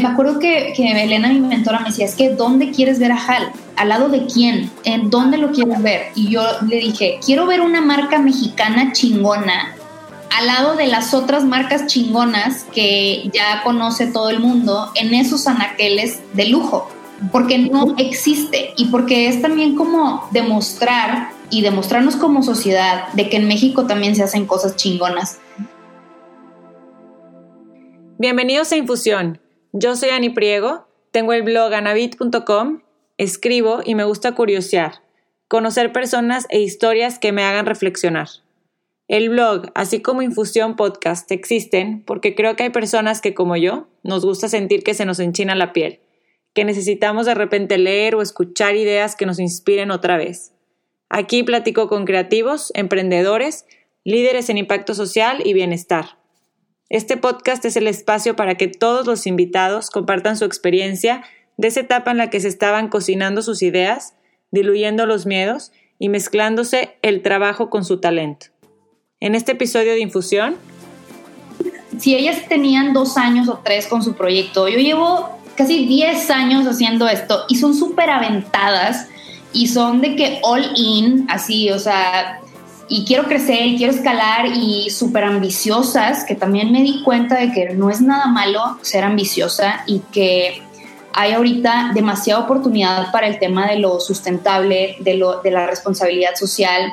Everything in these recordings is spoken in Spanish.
me acuerdo que, que Elena, mi mentora, me decía, es que ¿dónde quieres ver a Hal? ¿Al lado de quién? ¿En dónde lo quieres ver? Y yo le dije, quiero ver una marca mexicana chingona al lado de las otras marcas chingonas que ya conoce todo el mundo en esos anaqueles de lujo, porque no existe y porque es también como demostrar y demostrarnos como sociedad de que en México también se hacen cosas chingonas. Bienvenidos a Infusión. Yo soy Ani Priego, tengo el blog anabit.com, escribo y me gusta curiosear, conocer personas e historias que me hagan reflexionar. El blog, así como Infusión Podcast, existen porque creo que hay personas que, como yo, nos gusta sentir que se nos enchina la piel, que necesitamos de repente leer o escuchar ideas que nos inspiren otra vez. Aquí platico con creativos, emprendedores, líderes en impacto social y bienestar. Este podcast es el espacio para que todos los invitados compartan su experiencia de esa etapa en la que se estaban cocinando sus ideas, diluyendo los miedos y mezclándose el trabajo con su talento en este episodio de Infusión? Si ellas tenían dos años o tres con su proyecto, yo llevo casi 10 años haciendo esto y son súper aventadas y son de que all in, así, o sea, y quiero crecer y quiero escalar y súper ambiciosas, que también me di cuenta de que no es nada malo ser ambiciosa y que hay ahorita demasiada oportunidad para el tema de lo sustentable, de, lo, de la responsabilidad social,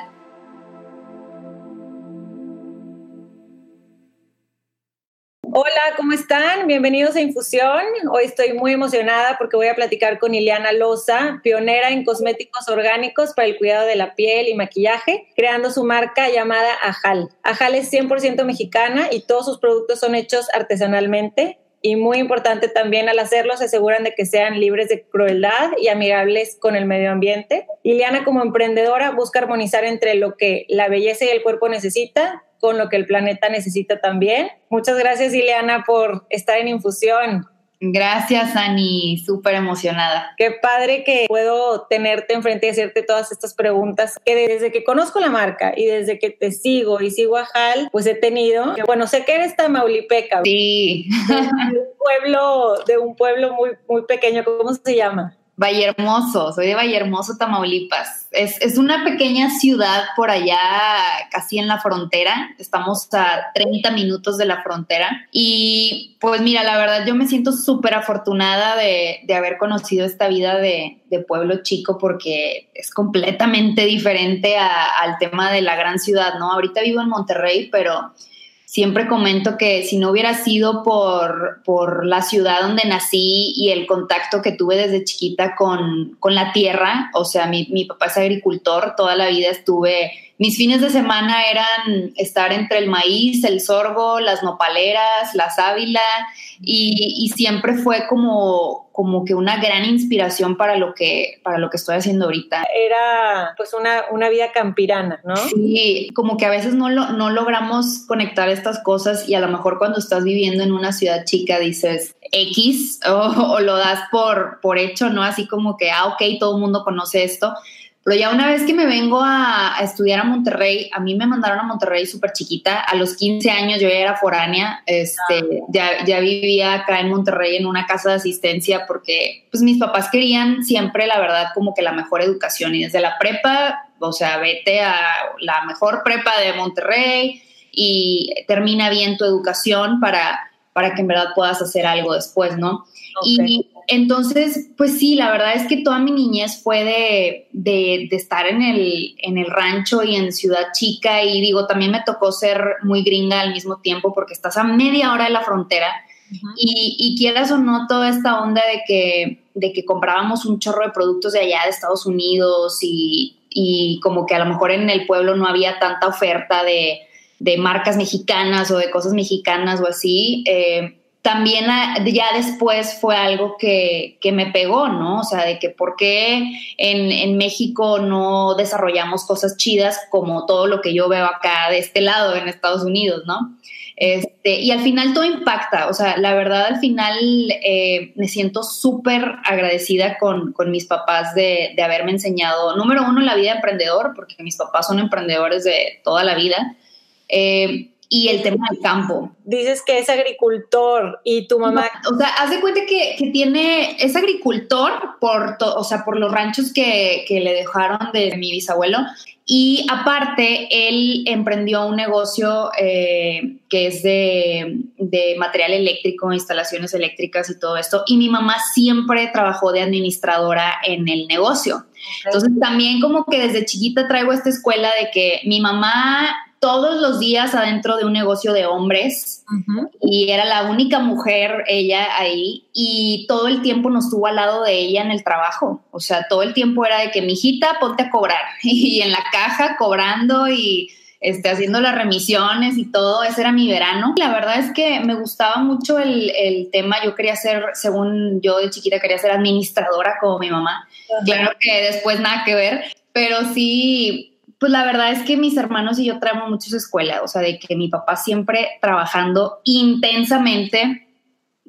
¿cómo están? Bienvenidos a Infusión. Hoy estoy muy emocionada porque voy a platicar con Ileana Loza, pionera en cosméticos orgánicos para el cuidado de la piel y maquillaje, creando su marca llamada Ajal. Ajal es 100% mexicana y todos sus productos son hechos artesanalmente. Y muy importante también al hacerlo se aseguran de que sean libres de crueldad y amigables con el medio ambiente. Ileana como emprendedora busca armonizar entre lo que la belleza y el cuerpo necesita con lo que el planeta necesita también. Muchas gracias, Ileana, por estar en Infusión. Gracias, Ani, súper emocionada. Qué padre que puedo tenerte enfrente y hacerte todas estas preguntas que desde que conozco la marca y desde que te sigo y sigo a Hal, pues he tenido. Bueno, sé que eres tamaulipeca. Sí. De un pueblo, de un pueblo muy, muy pequeño, ¿cómo se llama? Hermoso, soy de Hermoso, Tamaulipas. Es, es, una pequeña ciudad por allá, casi en la frontera. Estamos a 30 minutos de la frontera. Y pues mira, la verdad yo me siento súper afortunada de, de, haber conocido esta vida de, de, pueblo chico porque es completamente diferente al tema de la gran ciudad, ¿no? Ahorita vivo en Monterrey, pero siempre comento que si no hubiera sido por, por la ciudad donde nací y el contacto que tuve desde chiquita con, con la tierra, o sea, mi, mi, papá es agricultor, toda la vida estuve, mis fines de semana eran estar entre el maíz, el sorgo, las nopaleras, la sábila, y, y siempre fue como, como que una gran inspiración para lo que, para lo que estoy haciendo ahorita. Era pues una, una vida campirana, ¿no? Sí, como que a veces no, lo, no logramos conectar estas cosas y a lo mejor cuando estás viviendo en una ciudad chica dices X o, o lo das por, por hecho, ¿no? Así como que, ah, ok, todo el mundo conoce esto pero ya una vez que me vengo a, estudiar a Monterrey, a mí me mandaron a Monterrey súper chiquita. A los 15 años yo ya era foránea, este, ah. ya, ya vivía acá en Monterrey en una casa de asistencia porque pues mis papás querían siempre, la verdad, como que la mejor educación. Y desde la prepa, o sea, vete a la mejor prepa de Monterrey y termina bien tu educación para, para que en verdad puedas hacer algo después, ¿no? Y entonces, pues sí, la verdad es que toda mi niñez fue de, de, estar en el, en el rancho y en ciudad chica y digo, también me tocó ser muy gringa al mismo tiempo porque estás a media hora de la frontera y, y, quieras o no toda esta onda de que, de que comprábamos un chorro de productos de allá de Estados Unidos y, y como que a lo mejor en el pueblo no había tanta oferta de, de marcas mexicanas o de cosas mexicanas o así. Eh, también ya después fue algo que, me pegó, ¿no? O sea, de que por qué en, México no desarrollamos cosas chidas como todo lo que yo veo acá de este lado en Estados Unidos, ¿no? Este, y al final todo impacta, o sea, la verdad al final eh, me siento súper agradecida con, mis papás de, haberme enseñado, número uno, la vida de emprendedor, porque mis papás son emprendedores de toda la vida. Eh, y el tema del campo. Dices que es agricultor y tu mamá... o sea, haz de cuenta que, que tiene, es agricultor por, o sea, por los ranchos que, que le dejaron de mi bisabuelo y aparte, él emprendió un negocio eh, que es de, de, material eléctrico, instalaciones eléctricas y todo esto. Y mi mamá siempre trabajó de administradora en el negocio. Entonces también como que desde chiquita traigo esta escuela de que mi mamá todos los días adentro de un negocio de hombres y era la única mujer ella ahí y todo el tiempo nos tuvo al lado de ella en el trabajo. O sea, todo el tiempo era de que mi hijita ponte a cobrar y en la caja cobrando y este, haciendo las remisiones y todo, ese era mi verano. La verdad es que me gustaba mucho el, el tema, yo quería ser, según yo de chiquita quería ser administradora como mi mamá. Claro que después nada que ver, pero sí pues la verdad es que mis hermanos y yo traemos mucho su escuela, o sea, de que mi papá siempre trabajando intensamente,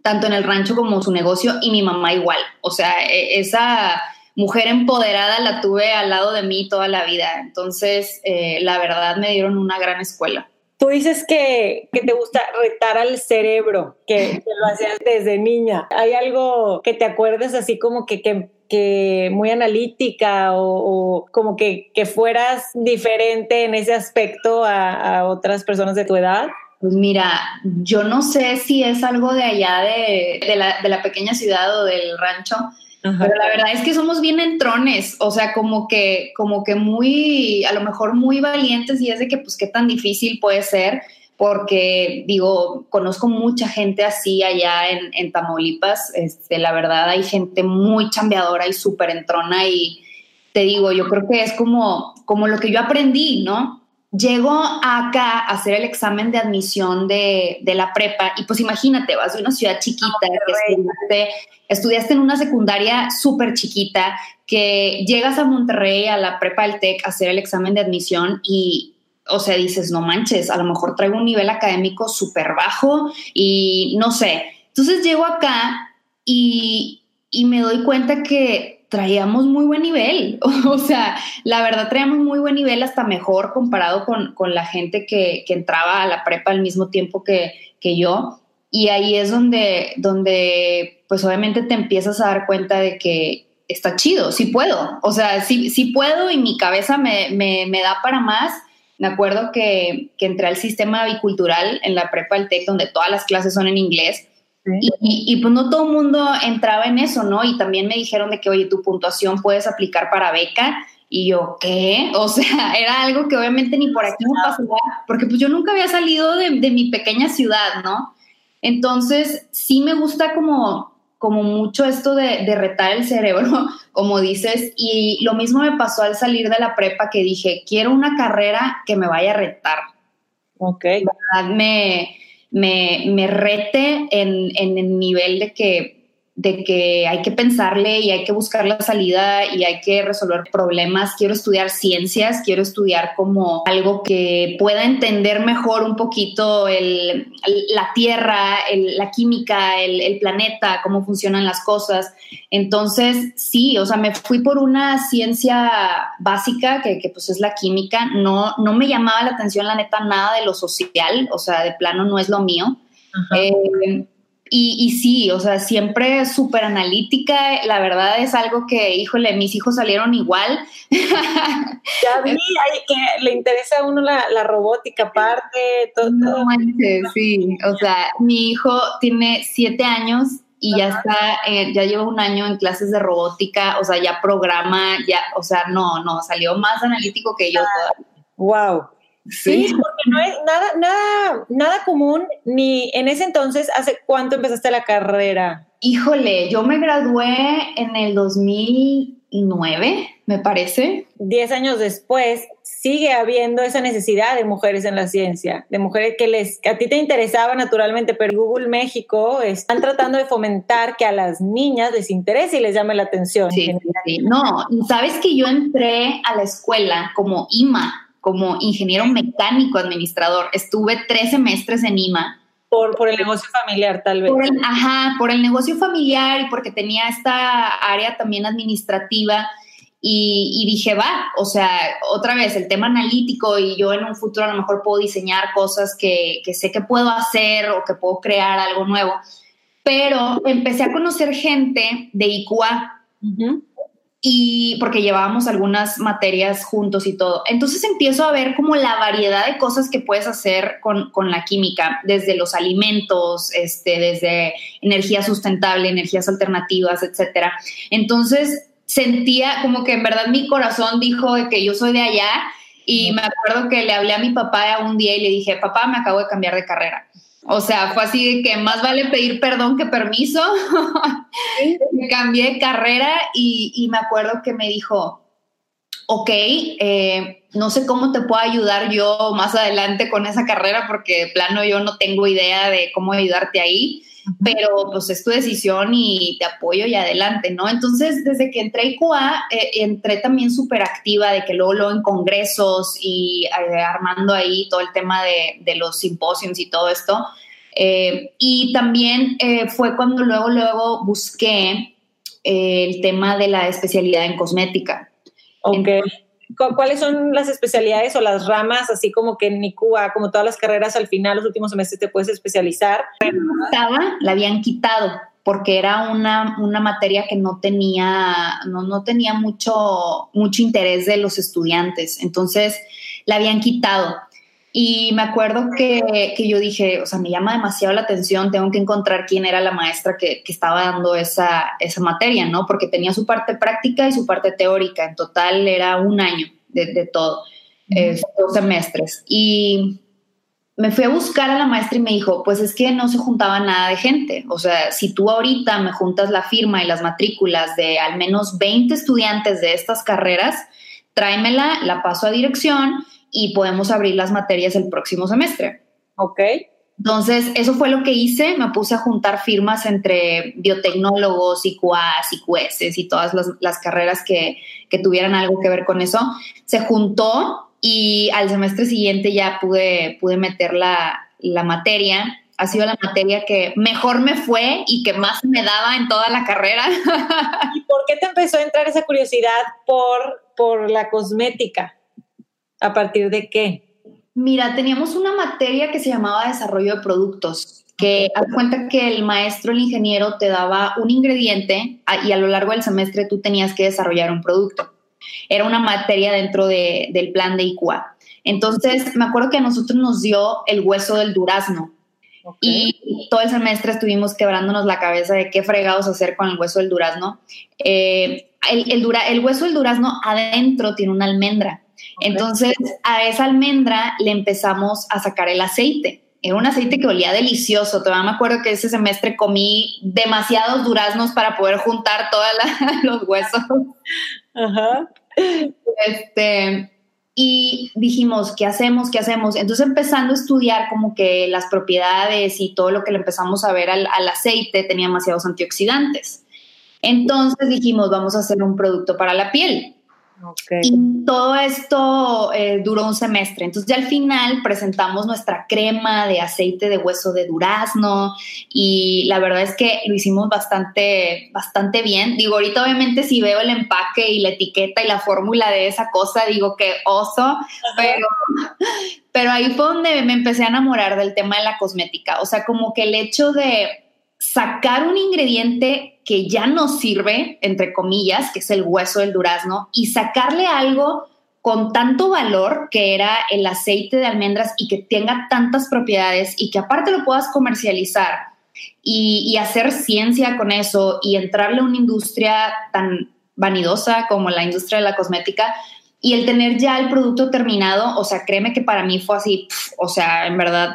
tanto en el rancho como su negocio, y mi mamá igual. O sea, e, esa mujer empoderada la tuve al lado de mí toda la vida. Entonces, eh, la verdad me dieron una gran escuela. Tú dices que, te gusta retar al cerebro, que, lo hacías desde niña. ¿Hay algo que te acuerdes así como que, que que muy analítica o, como que, fueras diferente en ese aspecto a, otras personas de tu edad? Pues mira, yo no sé si es algo de allá de, la, pequeña ciudad o del rancho, pero la verdad es que somos bien entrones, o sea, como que, como que muy, a lo mejor muy valientes y es de que pues qué tan difícil puede ser porque digo, conozco mucha gente así allá en, Tamaulipas, este, la verdad hay gente muy chambeadora y súper entrona y te digo, yo creo que es como, como lo que yo aprendí, ¿no? Llego acá a hacer el examen de admisión de, la prepa y pues imagínate, vas de una ciudad chiquita, que estudiaste, estudiaste en una secundaria súper chiquita, que llegas a Monterrey a la prepa del TEC a hacer el examen de admisión y o sea, dices, no manches, a lo mejor traigo un nivel académico súper bajo y no sé. Entonces llego acá y, me doy cuenta que traíamos muy buen nivel. o sea, la verdad traíamos muy buen nivel, hasta mejor comparado con, la gente que, entraba a la prepa al mismo tiempo que, yo. Y ahí es donde, donde, pues obviamente te empiezas a dar cuenta de que está chido, sí puedo. O sea, sí, sí puedo y mi cabeza me, me da para más me acuerdo que, que, entré al sistema bicultural en la prepa del TEC, donde todas las clases son en inglés. Y, y, pues no todo el mundo entraba en eso, ¿no? Y también me dijeron de que, oye, tu puntuación puedes aplicar para beca. Y yo, ¿qué? O sea, era algo que obviamente ni por aquí me pasaba, porque pues yo nunca había salido de, de mi pequeña ciudad, ¿no? Entonces, sí me gusta como como mucho esto de, de, retar el cerebro, como dices, y lo mismo me pasó al salir de la prepa que dije, quiero una carrera que me vaya a retar. Ok. Me, me, me rete en, en el nivel de que de que hay que pensarle y hay que buscar la salida y hay que resolver problemas. Quiero estudiar ciencias, quiero estudiar como algo que pueda entender mejor un poquito el, la Tierra, la química, el, planeta, cómo funcionan las cosas. Entonces, sí, o sea, me fui por una ciencia básica que, que pues es la química. No, no me llamaba la atención, la neta, nada de lo social, o sea, de plano no es lo mío. Eh, y, sí, o sea, siempre súper analítica. La verdad es algo que, híjole, mis hijos salieron igual. Ya vi que le interesa a uno la, robótica aparte, todo. No sí. O sea, mi hijo tiene siete años y ya está, eh, ya lleva un año en clases de robótica, o sea, ya programa, ya, o sea, no, no, salió más analítico que yo todavía. Wow. Sí, porque no es nada, nada, nada común, ni en ese entonces, ¿hace cuánto empezaste la carrera? Híjole, yo me gradué en el 2009, me parece. Diez años después, sigue habiendo esa necesidad de mujeres en la ciencia, de mujeres que les, a ti te interesaba naturalmente, pero Google México están tratando de fomentar que a las niñas les interese y les llame la atención. Sí, sí. No, sabes que yo entré a la escuela como IMA, como ingeniero mecánico administrador. Estuve tres semestres en IMA. Por, por el negocio familiar, tal vez. ajá, por el negocio familiar y porque tenía esta área también administrativa. y, dije, va, o sea, otra vez el tema analítico y yo en un futuro a lo mejor puedo diseñar cosas que, sé que puedo hacer o que puedo crear algo nuevo. Pero empecé a conocer gente de IQA y porque llevábamos algunas materias juntos y todo. Entonces empiezo a ver como la variedad de cosas que puedes hacer con, con la química, desde los alimentos, este, desde energía sustentable, energías alternativas, etcétera. Entonces sentía como que en verdad mi corazón dijo que yo soy de allá y me acuerdo que le hablé a mi papá un día y le dije, papá, me acabo de cambiar de carrera. O sea, fue así de que más vale pedir perdón que permiso. me cambié de carrera y, me acuerdo que me dijo, ok, eh, no sé cómo te puedo ayudar yo más adelante con esa carrera porque de plano yo no tengo idea de cómo ayudarte ahí, pero pues es tu decisión y te apoyo y adelante, ¿no? Entonces, desde que entré a IQA, eh, entré también súper activa de que luego, luego en congresos y eh, armando ahí todo el tema de, de los simposios y todo esto. Eh, y también fue cuando luego, luego busqué el tema de la especialidad en cosmética. ¿Cuáles son las especialidades o las ramas, así como que en ICUA, como todas las carreras, al final, los últimos semestres te puedes especializar? La habían quitado porque era una, una materia que no tenía, no, no, tenía mucho, mucho interés de los estudiantes. Entonces, la habían quitado. Y me acuerdo que, que, yo dije, o sea, me llama demasiado la atención, tengo que encontrar quién era la maestra que, que, estaba dando esa, esa materia, ¿no? Porque tenía su parte práctica y su parte teórica. En total era un año de, de todo, dos semestres. Y me fui a buscar a la maestra y me dijo, pues es que no se juntaba nada de gente. O sea, si tú ahorita me juntas la firma y las matrículas de al menos 20 estudiantes de estas carreras, tráemela, la paso a dirección y podemos abrir las materias el próximo semestre. Ok. Entonces, eso fue lo que hice. Me puse a juntar firmas entre biotecnólogos, IQAs, IQS y todas las, carreras que, que, tuvieran algo que ver con eso. Se juntó y al semestre siguiente ya pude, pude meter la, la materia. Ha sido la materia que mejor me fue y que más me daba en toda la carrera. ¿Y por qué te empezó a entrar esa curiosidad por, por la cosmética? ¿A partir de qué? Mira, teníamos una materia que se llamaba desarrollo de productos, que haz cuenta que el maestro, el ingeniero, te daba un ingrediente y a lo largo del semestre tú tenías que desarrollar un producto. Era una materia dentro del plan de ICUA. Entonces, me acuerdo que a nosotros nos dio el hueso del durazno. Y todo el semestre estuvimos quebrándonos la cabeza de qué fregados hacer con el hueso del durazno. Eh, el, el hueso del durazno adentro tiene una almendra. Entonces, a esa almendra le empezamos a sacar el aceite. Era un aceite que olía delicioso. Todavía me acuerdo que ese semestre comí demasiados duraznos para poder juntar todos los huesos. Ajá. Este, y dijimos, ¿qué hacemos? ¿Qué hacemos? Entonces empezando a estudiar como que las propiedades y todo lo que le empezamos a ver al, al aceite tenía demasiados antioxidantes. Entonces dijimos, vamos a hacer un producto para la piel. Y todo esto eh, duró un semestre. Entonces ya al final presentamos nuestra crema de aceite de hueso de durazno y la verdad es que lo hicimos bastante, bastante bien. Digo, ahorita obviamente si veo el empaque y la etiqueta y la fórmula de esa cosa, digo que oso, pero, pero ahí fue donde me empecé a enamorar del tema de la cosmética. O sea, como que el hecho de sacar un ingrediente que ya no sirve, entre comillas, que es el hueso del durazno, y sacarle algo con tanto valor que era el aceite de almendras y que tenga tantas propiedades y que aparte lo puedas comercializar y, hacer ciencia con eso y entrarle a una industria tan vanidosa como la industria de la cosmética y el tener ya el producto terminado, o sea, créeme que para mí fue así, o sea, en verdad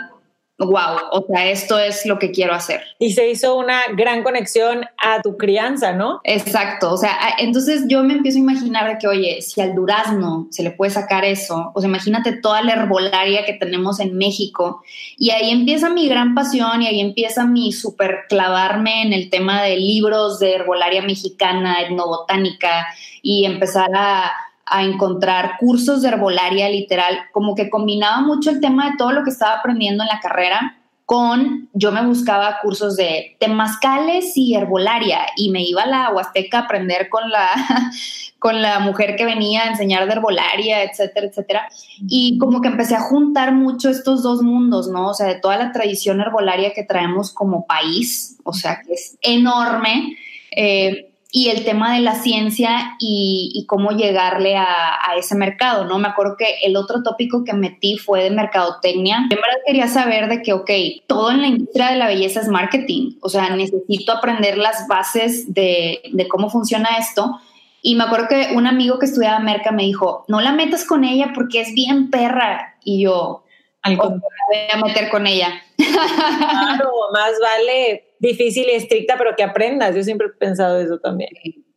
wow, o sea, esto es lo que quiero hacer. Y se hizo una gran conexión a tu crianza, ¿no? Exacto, o sea, entonces yo me empiezo a imaginar de que, oye, si al durazno se le puede sacar eso, o sea, imagínate toda la herbolaria que tenemos en México, y ahí empieza mi gran pasión y ahí empieza mi super clavarme en el tema de libros de herbolaria mexicana, etnobotánica, y empezar a a encontrar cursos de herbolaria literal, como que combinaba mucho el tema de todo lo que estaba aprendiendo en la carrera con, yo me buscaba cursos de temazcales y herbolaria y me iba a la Huasteca a aprender con la, con la mujer que venía a enseñar de herbolaria, etcétera, etcétera. Y como que empecé a juntar mucho estos dos mundos, ¿no? O sea, de toda la tradición herbolaria que traemos como país, o sea, que es enorme. Eh, y el tema de la ciencia y, cómo llegarle a, ese mercado, ¿no? Me acuerdo que el otro tópico que metí fue de mercadotecnia. En verdad quería saber de que, ok, todo en la industria de la belleza es marketing, o sea, necesito aprender las bases de, de cómo funciona esto. Y me acuerdo que un amigo que estudiaba merca me dijo, no la metas con ella porque es bien perra. Y yo, al voy a meter con ella. Claro, más vale difícil y estricta, pero que aprendas. Yo siempre he pensado eso también.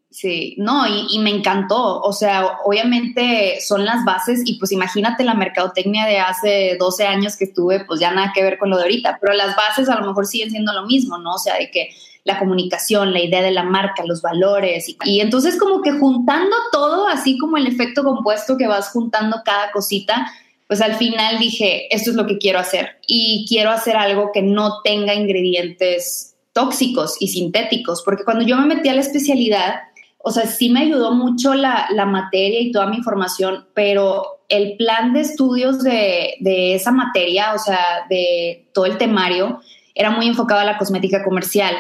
Sí, no, y, me encantó. O sea, obviamente son las bases y pues imagínate la mercadotecnia de hace 12 años que estuve, pues ya nada que ver con lo de ahorita, pero las bases a lo mejor siguen siendo lo mismo, ¿no? O sea, de que la comunicación, la idea de la marca, los valores. Y, y entonces como que juntando todo, así como el efecto compuesto que vas juntando cada cosita, pues al final dije, esto es lo que quiero hacer y quiero hacer algo que no tenga ingredientes tóxicos y sintéticos, porque cuando yo me metí a la especialidad, o sea, sí me ayudó mucho la, materia y toda mi información, pero el plan de estudios de, de, esa materia, o sea, de todo el temario, era muy enfocado a la cosmética comercial.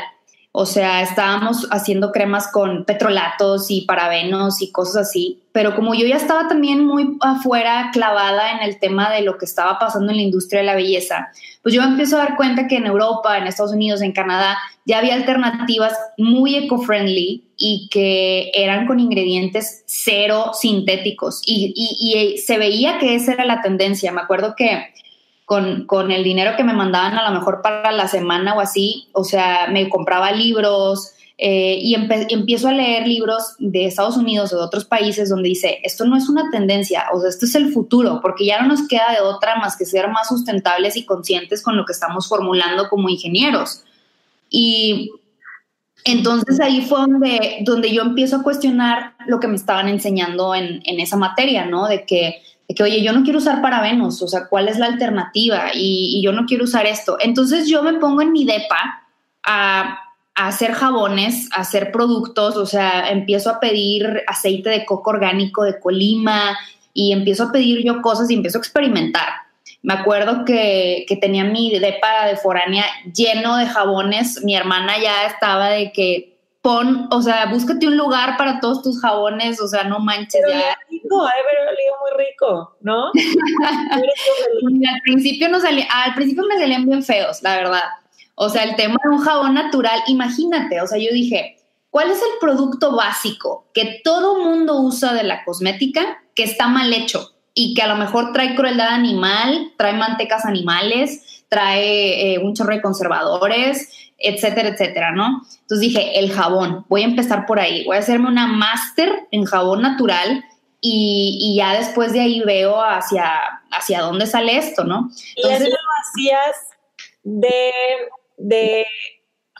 O sea, estábamos haciendo cremas con petrolatos y parabenos y cosas así, pero como yo ya estaba también muy afuera clavada en el tema de lo que estaba pasando en la industria de la belleza, pues yo me empiezo a dar cuenta que en Europa, en Estados Unidos, en Canadá, ya había alternativas muy eco-friendly y que eran con ingredientes cero sintéticos y, y se veía que esa era la tendencia. Me acuerdo que con, con, el dinero que me mandaban a lo mejor para la semana o así, o sea, me compraba libros eh, y empiezo a leer libros de Estados Unidos o de otros países donde dice, esto no es una tendencia, o sea, esto es el futuro, porque ya no nos queda de otra más que ser más sustentables y conscientes con lo que estamos formulando como ingenieros. Y entonces ahí fue donde, donde yo empiezo a cuestionar lo que me estaban enseñando en, en esa materia, ¿no? De que que, oye, yo no quiero usar parabenos, o sea, ¿cuál es la alternativa? Y, yo no quiero usar esto. Entonces yo me pongo en mi depa a, hacer jabones, a hacer productos, o sea, empiezo a pedir aceite de coco orgánico de Colima y empiezo a pedir yo cosas y empiezo a experimentar. Me acuerdo que, que tenía mi depa de foránea lleno de jabones, mi hermana ya estaba de que pon, o sea, búscate un lugar para todos tus jabones, o sea, no manches. Ya. Rico, muy rico, ¿no? al principio no salía, al principio me salían bien feos, la verdad. O sea, el tema de un jabón natural, imagínate, o sea, yo dije, ¿cuál es el producto básico que todo mundo usa de la cosmética que está mal hecho y que a lo mejor trae crueldad animal, trae mantecas animales, trae eh, un chorro de conservadores, etcétera, etcétera, ¿no? Entonces dije, el jabón, voy a empezar por ahí, voy a hacerme una máster en jabón natural y, ya después de ahí veo hacia, hacia dónde sale esto, ¿no? y eso lo hacías de, de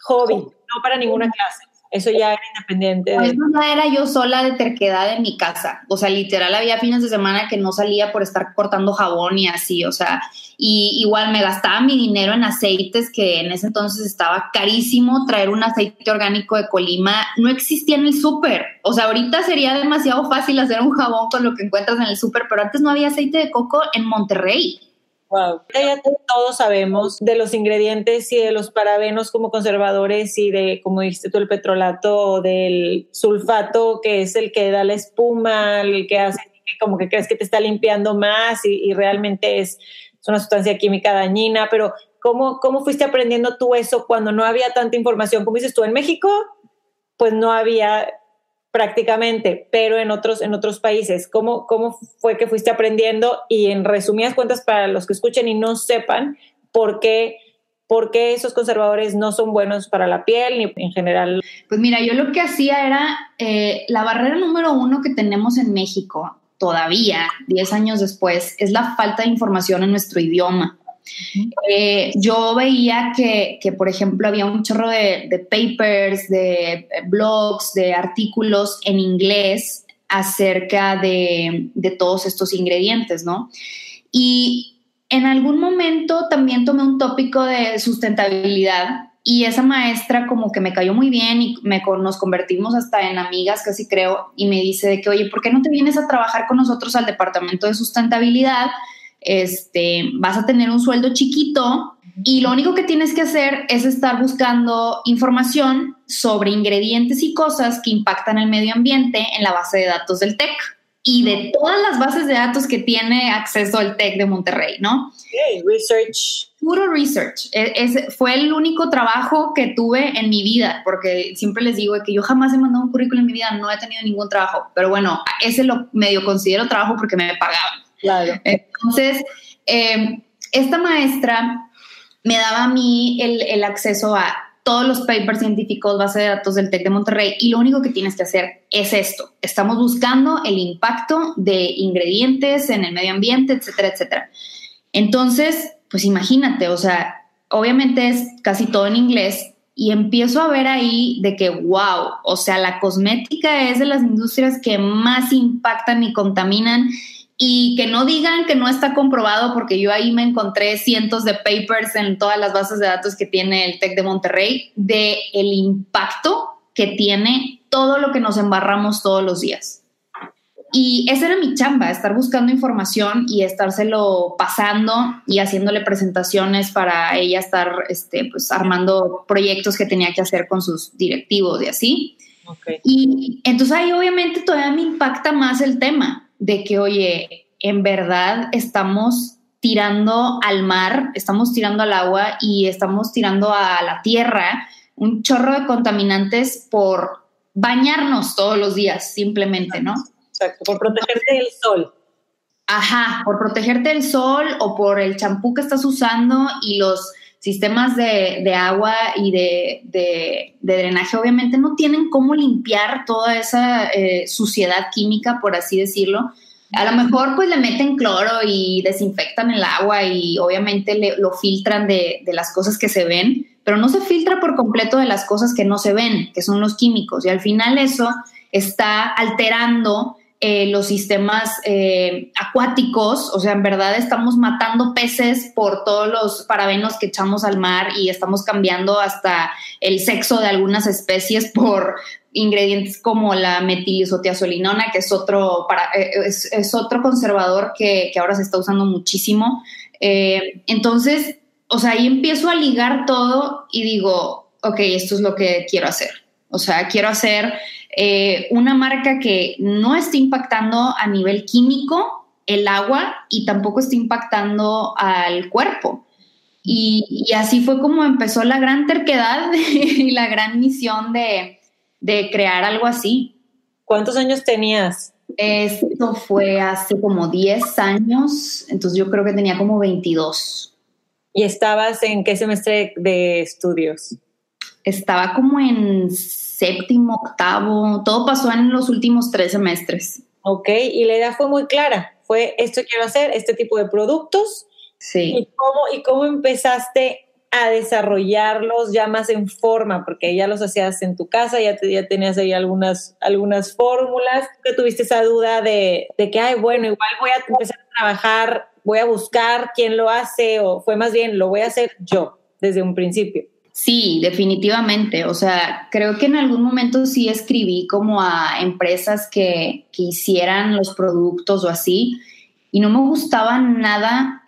hobby, no para ninguna clase. Eso ya era independiente. De... Eso ya era yo sola de terquedad en mi casa. O sea, literal había fines de semana que no salía por estar cortando jabón y así. O sea, y igual me gastaba mi dinero en aceites que en ese entonces estaba carísimo. Traer un aceite orgánico de Colima no existía en el súper. O sea, ahorita sería demasiado fácil hacer un jabón con lo que encuentras en el súper, pero antes no había aceite de coco en Monterrey. Wow. Ya todos sabemos de los ingredientes y de los parabenos como conservadores y de, como dijiste tú, el petrolato del sulfato, que es el que da la espuma, el que hace que como que crees que te está limpiando más y, realmente es, es, una sustancia química dañina, pero ¿cómo, ¿cómo fuiste aprendiendo tú eso cuando no había tanta información? Como dices tú, en México, pues no había prácticamente, pero en otros, en otros países. ¿Cómo, ¿Cómo fue que fuiste aprendiendo? Y en resumidas cuentas, para los que escuchen y no sepan por qué, por qué esos conservadores no son buenos para la piel ni en general. Pues mira, yo lo que hacía era eh, la barrera número uno que tenemos en México todavía, 10 años después, es la falta de información en nuestro idioma. Eh, yo veía que, por ejemplo, había un chorro de, papers, de blogs, de artículos en inglés acerca de, todos estos ingredientes, ¿no? Y en algún momento también tomé un tópico de sustentabilidad y esa maestra como que me cayó muy bien y me, nos convertimos hasta en amigas, casi creo, y me dice de que, oye, ¿por qué no te vienes a trabajar con nosotros al departamento de sustentabilidad? Este, vas a tener un sueldo chiquito y lo único que tienes que hacer es estar buscando información sobre ingredientes y cosas que impactan el medio ambiente en la base de datos del TEC y de todas las bases de datos que tiene acceso el TEC de Monterrey, ¿no? Okay, research. Puro research. E, fue el único trabajo que tuve en mi vida, porque siempre les digo que yo jamás he mandado un currículum en mi vida, no he tenido ningún trabajo, pero bueno, ese lo medio considero trabajo porque me pagaban. Claro. Entonces, em, esta maestra me daba a mí el, el acceso a todos los papers científicos, base de datos del TEC de Monterrey y lo único que tienes que hacer es esto. Estamos buscando el impacto de ingredientes en el medio ambiente, etcétera, etcétera. Entonces, pues imagínate, o sea, obviamente es casi todo en inglés y empiezo a ver ahí de que, wow, o sea, la cosmética es de las industrias que más impactan y contaminan y que no digan que no está comprobado porque yo ahí me encontré cientos de papers en todas las bases de datos que tiene el TEC de Monterrey de el impacto que tiene todo lo que nos embarramos todos los días. Y esa era mi chamba, estar buscando información y estárselo pasando y haciéndole presentaciones para ella estar este, pues, armando proyectos que tenía que hacer con sus directivos y así. Y entonces ahí obviamente todavía me impacta más el tema, de que, oye, en verdad estamos tirando al mar, estamos tirando al agua y estamos tirando a la tierra un chorro de contaminantes por bañarnos todos los días, simplemente, ¿no? Exacto, por protegerte del sol. Ajá, por protegerte del sol o por el champú que estás usando y los sistemas de, agua y de, drenaje obviamente no tienen cómo limpiar toda esa eh, suciedad química, por así decirlo. A lo mejor pues le meten cloro y desinfectan el agua y obviamente lo filtran de, de las cosas que se ven, pero no se filtra por completo de las cosas que no se ven, que son los químicos. Y al final eso está alterando eh, los sistemas eh, acuáticos, o sea, en verdad estamos matando peces por todos los parabenos que echamos al mar y estamos cambiando hasta el sexo de algunas especies por ingredientes como la metilisotiazolinona, que es otro, para, eh, es, otro conservador que, que, ahora se está usando muchísimo. entonces, o sea, ahí empiezo a ligar todo y digo, ok, esto es lo que quiero hacer. O sea, quiero hacer eh, una marca que no esté impactando a nivel químico el agua y tampoco está impactando al cuerpo. Y, así fue como empezó la gran terquedad y la gran misión de, de crear algo así. ¿Cuántos años tenías? Esto fue hace como 10 años, entonces yo creo que tenía como 22. ¿Y estabas en qué semestre de estudios? Estaba como en séptimo, octavo, todo pasó en los últimos tres semestres. Ok, y la idea fue muy clara, fue esto quiero hacer, este tipo de productos. Sí. ¿Y cómo, y cómo empezaste a desarrollarlos ya más en forma? Porque ya los hacías en tu casa, ya, ya tenías ahí algunas, algunas fórmulas, que tuviste esa duda de, de que, ay, bueno, igual voy a empezar a trabajar, voy a buscar quién lo hace, o fue más bien, lo voy a hacer yo desde un principio. Sí, definitivamente. O sea, creo que en algún momento sí escribí como a empresas que, hicieran los productos o así, y no me gustaban nada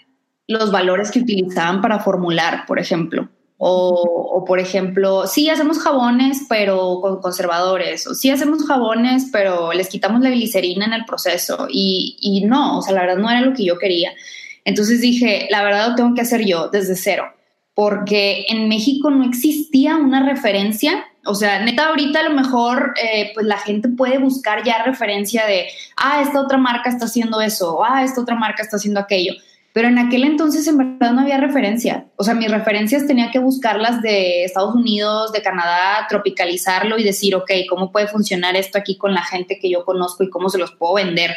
los valores que utilizaban para formular, por ejemplo. O, por ejemplo, sí hacemos jabones, pero con conservadores, o sí hacemos jabones, pero les quitamos la glicerina en el proceso. Y, y no, o sea, la verdad no era lo que yo quería. Entonces dije, la verdad lo tengo que hacer yo desde cero porque en México no existía una referencia. O sea, neta, ahorita a lo mejor eh, pues la gente puede buscar ya referencia de, ah, esta otra marca está haciendo eso, ah, esta otra marca está haciendo aquello. Pero en aquel entonces en verdad no había referencia. O sea, mis referencias tenía que buscarlas de Estados Unidos, de Canadá, tropicalizarlo y decir, ok, ¿cómo puede funcionar esto aquí con la gente que yo conozco y cómo se los puedo vender?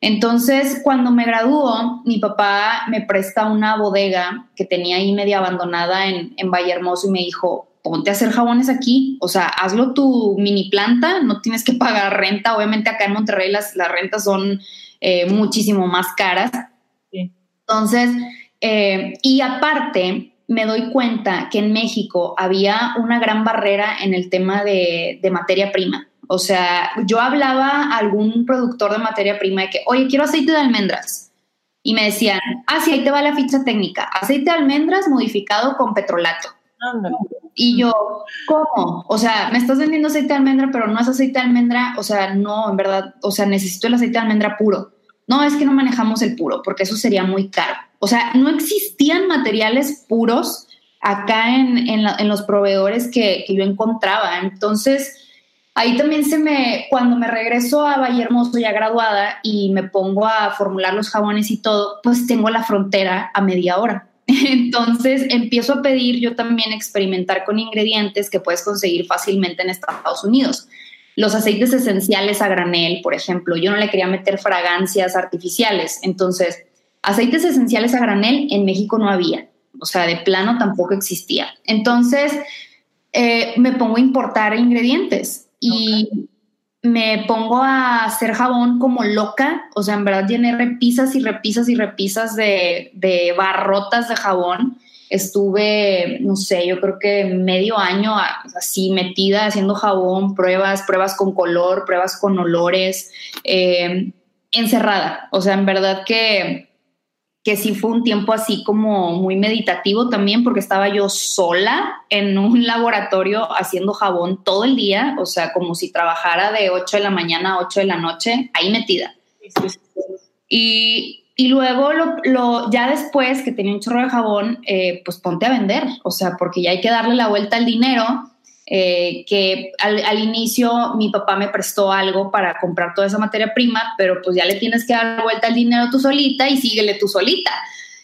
Entonces, cuando me graduó, mi papá me presta una bodega que tenía ahí media abandonada en, en Valle Hermoso y me dijo, ponte a hacer jabones aquí, o sea, hazlo tu mini planta, no tienes que pagar renta, obviamente acá en Monterrey las, las rentas son eh, muchísimo más caras. Entonces, eh, y aparte, me doy cuenta que en México había una gran barrera en el tema de, de materia prima. O sea, yo hablaba a algún productor de materia prima de que, oye, quiero aceite de almendras. Y me decían, ah, sí, ahí te va la ficha técnica. Aceite de almendras modificado con petrolato. Y yo, ¿cómo? O sea, me estás vendiendo aceite de almendra, pero no es aceite de almendra. O sea, no, en verdad, o sea, necesito el aceite de almendra puro. No, es que no manejamos el puro, porque eso sería muy caro. O sea, no existían materiales puros acá en, los proveedores que, yo encontraba. Entonces, ahí también se me, cuando me regreso a Valle Hermoso ya graduada y me pongo a formular los jabones y todo, pues tengo la frontera a media hora. Entonces empiezo a pedir yo también experimentar con ingredientes que puedes conseguir fácilmente en Estados Unidos. Los aceites esenciales a granel, por ejemplo, yo no le quería meter fragancias artificiales. Entonces, aceites esenciales a granel en México no había. O sea, de plano tampoco existía. Entonces, eh, me pongo a importar ingredientes y me pongo a hacer jabón como loca, o sea, en verdad llené repisas y repisas y repisas de, de barrotas de jabón. Estuve, no sé, yo creo que medio año así metida haciendo jabón, pruebas, pruebas con color, pruebas con olores, eh, encerrada. O sea, en verdad que que sí fue un tiempo así como muy meditativo también, porque estaba yo sola en un laboratorio haciendo jabón todo el día, o sea, como si trabajara de 8 de la mañana a 8 de la noche, ahí metida. Y, y luego, lo, ya después que tenía un chorro de jabón, eh, pues ponte a vender, o sea, porque ya hay que darle la vuelta al dinero eh, que al, inicio mi papá me prestó algo para comprar toda esa materia prima, pero pues ya le tienes que dar vuelta el dinero tú solita y síguele tú solita.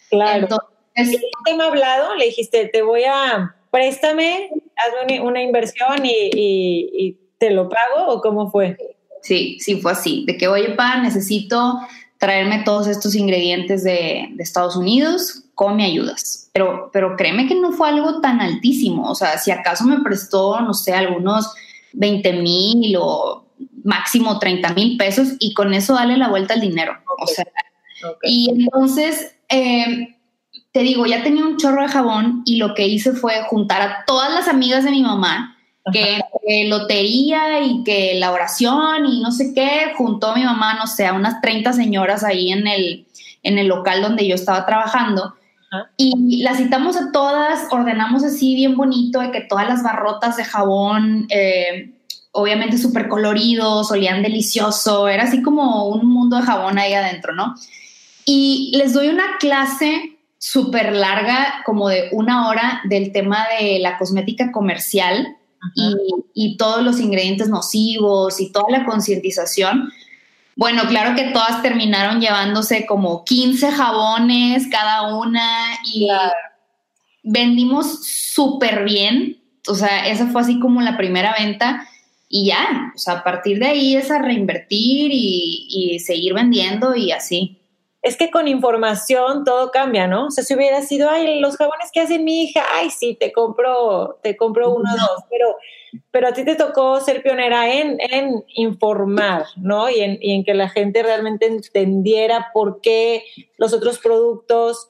Claro. Entonces, ¿Te me hablado? Le dijiste, te voy a, préstame, hazme una, inversión y, te lo pago o cómo fue? Sí, sí fue así, de que, oye, pa, necesito traerme todos estos ingredientes de, de Estados Unidos, ¿cómo me ayudas? Pero, pero créeme que no fue algo tan altísimo, o sea, si acaso me prestó, no sé, algunos 20 mil o máximo 30 mil pesos y con eso dale la vuelta al dinero. O sea, y entonces, eh, te digo, ya tenía un chorro de jabón y lo que hice fue juntar a todas las amigas de mi mamá, que, lotería y que la oración y no sé qué, juntó a mi mamá, no sé, a unas 30 señoras ahí en el, en el local donde yo estaba trabajando y las citamos a todas, ordenamos así bien bonito de que todas las barrotas de jabón, eh, obviamente súper coloridos, olían delicioso, era así como un mundo de jabón ahí adentro, ¿no? Y les doy una clase súper larga, como de una hora, del tema de la cosmética comercial y, y, todos los ingredientes nocivos y toda la concientización bueno, claro que todas terminaron llevándose como 15 jabones cada una y vendimos súper bien. O sea, esa fue así como la primera venta y ya, o sea, a partir de ahí es a reinvertir y, y seguir vendiendo y así es que con información todo cambia, ¿no? O sea, si hubiera sido, ay, los jabones que hace mi hija, ay, sí, te compro, te compro uno o dos, pero, pero a ti te tocó ser pionera en, en informar, ¿no? Y en, y en que la gente realmente entendiera por qué los otros productos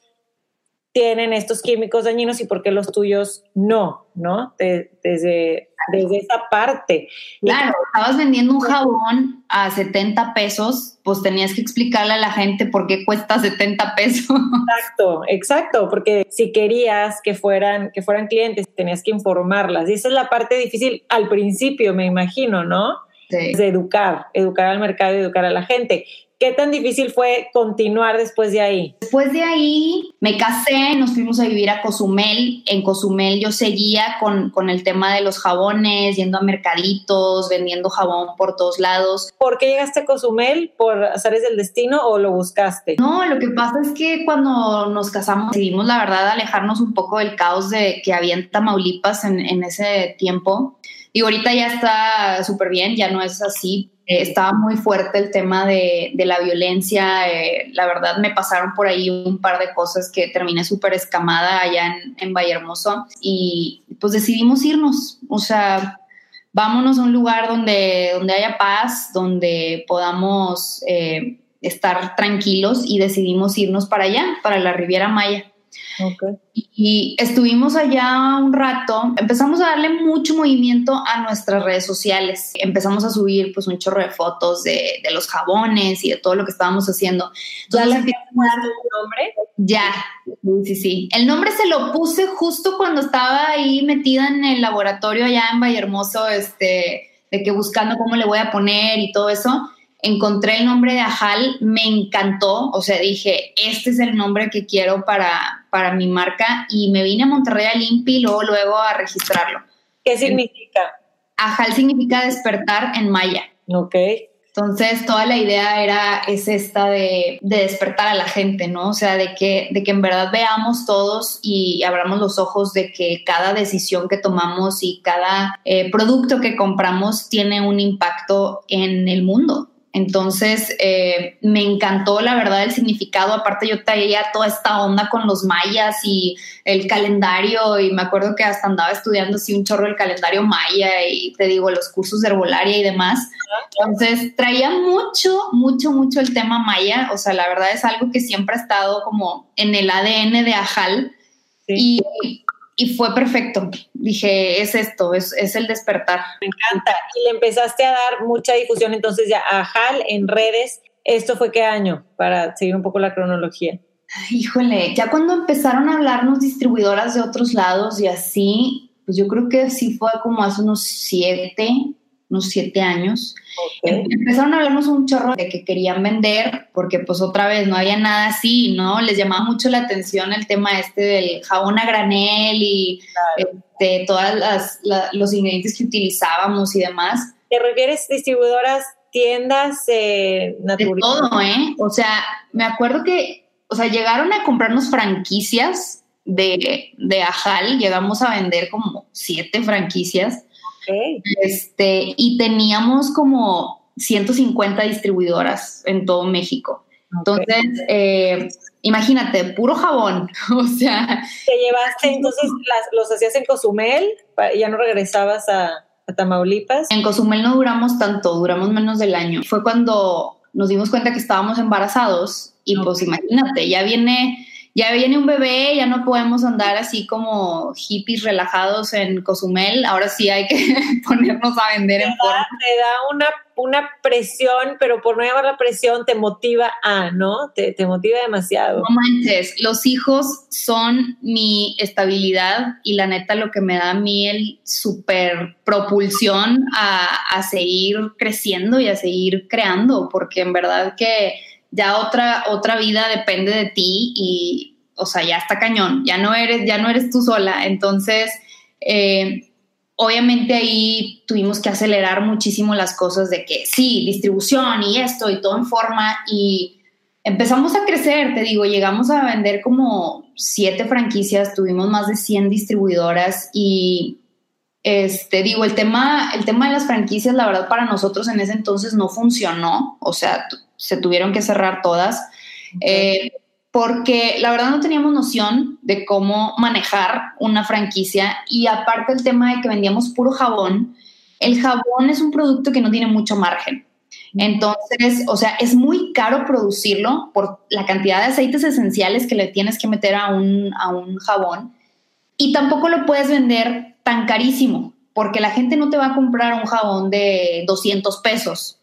tienen estos químicos dañinos y por qué los tuyos no, ¿no? desde, desde esa parte. Claro, estabas vendiendo un jabón a 70 pesos, pues tenías que explicarle a la gente por qué cuesta 70 pesos. Exacto, exacto, porque si querías que fueran, que fueran clientes, tenías que informarlas. Y esa es la parte difícil al principio, me imagino, ¿no? Sí. De educar, educar al mercado educar a la gente. ¿Qué tan difícil fue continuar después de ahí? Después de ahí me casé, nos fuimos a vivir a Cozumel. En Cozumel yo seguía con, con el tema de los jabones, yendo a mercaditos, vendiendo jabón por todos lados. ¿Por qué llegaste a Cozumel? ¿Por azares del destino o lo buscaste? No, lo que pasa es que cuando nos casamos decidimos la verdad alejarnos un poco del caos de que había en Tamaulipas en, en ese tiempo. Y ahorita ya está súper bien, ya no es así, eh, estaba muy fuerte el tema de, la violencia. Eh, la verdad, me pasaron por ahí un par de cosas que terminé súper escamada allá en, en Vallehermoso y pues decidimos irnos. O sea, vámonos a un lugar donde, donde haya paz, donde podamos eh, estar tranquilos y decidimos irnos para allá, para la Riviera Maya. Y, estuvimos allá un rato, empezamos a darle mucho movimiento a nuestras redes sociales, empezamos a subir pues un chorro de fotos de, los jabones y de todo lo que estábamos haciendo. ¿Ya le nombre? Ya, sí, sí. El nombre se lo puse justo cuando estaba ahí metida en el laboratorio allá en Vallehermoso, este, de que buscando cómo le voy a poner y todo eso encontré el nombre de Ajal, me encantó, o sea, dije, este es el nombre que quiero para, para mi marca y me vine a Monterrey al INPI y luego, luego a registrarlo. ¿Qué significa? Ajal significa despertar en maya. Ok. Entonces, toda la idea era, es esta de, despertar a la gente, ¿no? O sea, de que, de que en verdad veamos todos y abramos los ojos de que cada decisión que tomamos y cada eh, producto que compramos tiene un impacto en el mundo. Entonces, eh, me encantó la verdad el significado. Aparte, yo traía toda esta onda con los mayas y el calendario y me acuerdo que hasta andaba estudiando así un chorro el calendario maya y te digo, los cursos de herbolaria y demás. Entonces, traía mucho, mucho, mucho el tema maya. O sea, la verdad es algo que siempre ha estado como en el ADN de Ajal. Y y fue perfecto. Dije, es esto, es, es, el despertar. Me encanta. Y le empezaste a dar mucha difusión entonces ya a HAL en redes. ¿Esto fue qué año? Para seguir un poco la cronología. Híjole, ya cuando empezaron a hablarnos distribuidoras de otros lados y así, pues yo creo que sí fue como hace unos siete, unos siete años. Empezaron a hablarnos un chorro de que querían vender, porque pues otra vez no había nada así, ¿no? Les llamaba mucho la atención el tema este del jabón a granel y este, todas las, los ingredientes que utilizábamos y demás. ¿Te refieres distribuidoras, tiendas eh, De todo, ¿eh? O sea, me acuerdo que, o sea, llegaron a comprarnos franquicias de, de Ajal, llegamos a vender como siete franquicias este, y teníamos como 150 distribuidoras en todo México. Entonces, eh, imagínate, puro jabón, o sea... Te llevaste, entonces los hacías en Cozumel, ya no regresabas a, a, Tamaulipas. En Cozumel no duramos tanto, duramos menos del año. Fue cuando nos dimos cuenta que estábamos embarazados y pues imagínate, ya viene ya viene un bebé, ya no podemos andar así como hippies relajados en Cozumel, ahora sí hay que ponernos a vender en forma. Te da una, una presión, pero por no llamar la presión te motiva a, ¿no? Te, te motiva demasiado. No manches, los hijos son mi estabilidad y la neta lo que me da a mí el super propulsión a, a seguir creciendo y a seguir creando, porque en verdad que ya otra, otra vida depende de ti y, o sea, ya está cañón, ya no eres, ya no eres tú sola. Entonces, eh, obviamente ahí tuvimos que acelerar muchísimo las cosas de que sí, distribución y esto y todo en forma y empezamos a crecer, te digo, llegamos a vender como siete franquicias, tuvimos más de 100 distribuidoras y este, digo, el tema, el tema de las franquicias, la verdad, para nosotros en ese entonces no funcionó, o sea, se tuvieron que cerrar todas, eh, porque la verdad no teníamos noción de cómo manejar una franquicia y aparte el tema de que vendíamos puro jabón, el jabón es un producto que no tiene mucho margen. Entonces, o sea, es muy caro producirlo por la cantidad de aceites esenciales que le tienes que meter a un, a un jabón y tampoco lo puedes vender tan carísimo, porque la gente no te va a comprar un jabón de 200 pesos.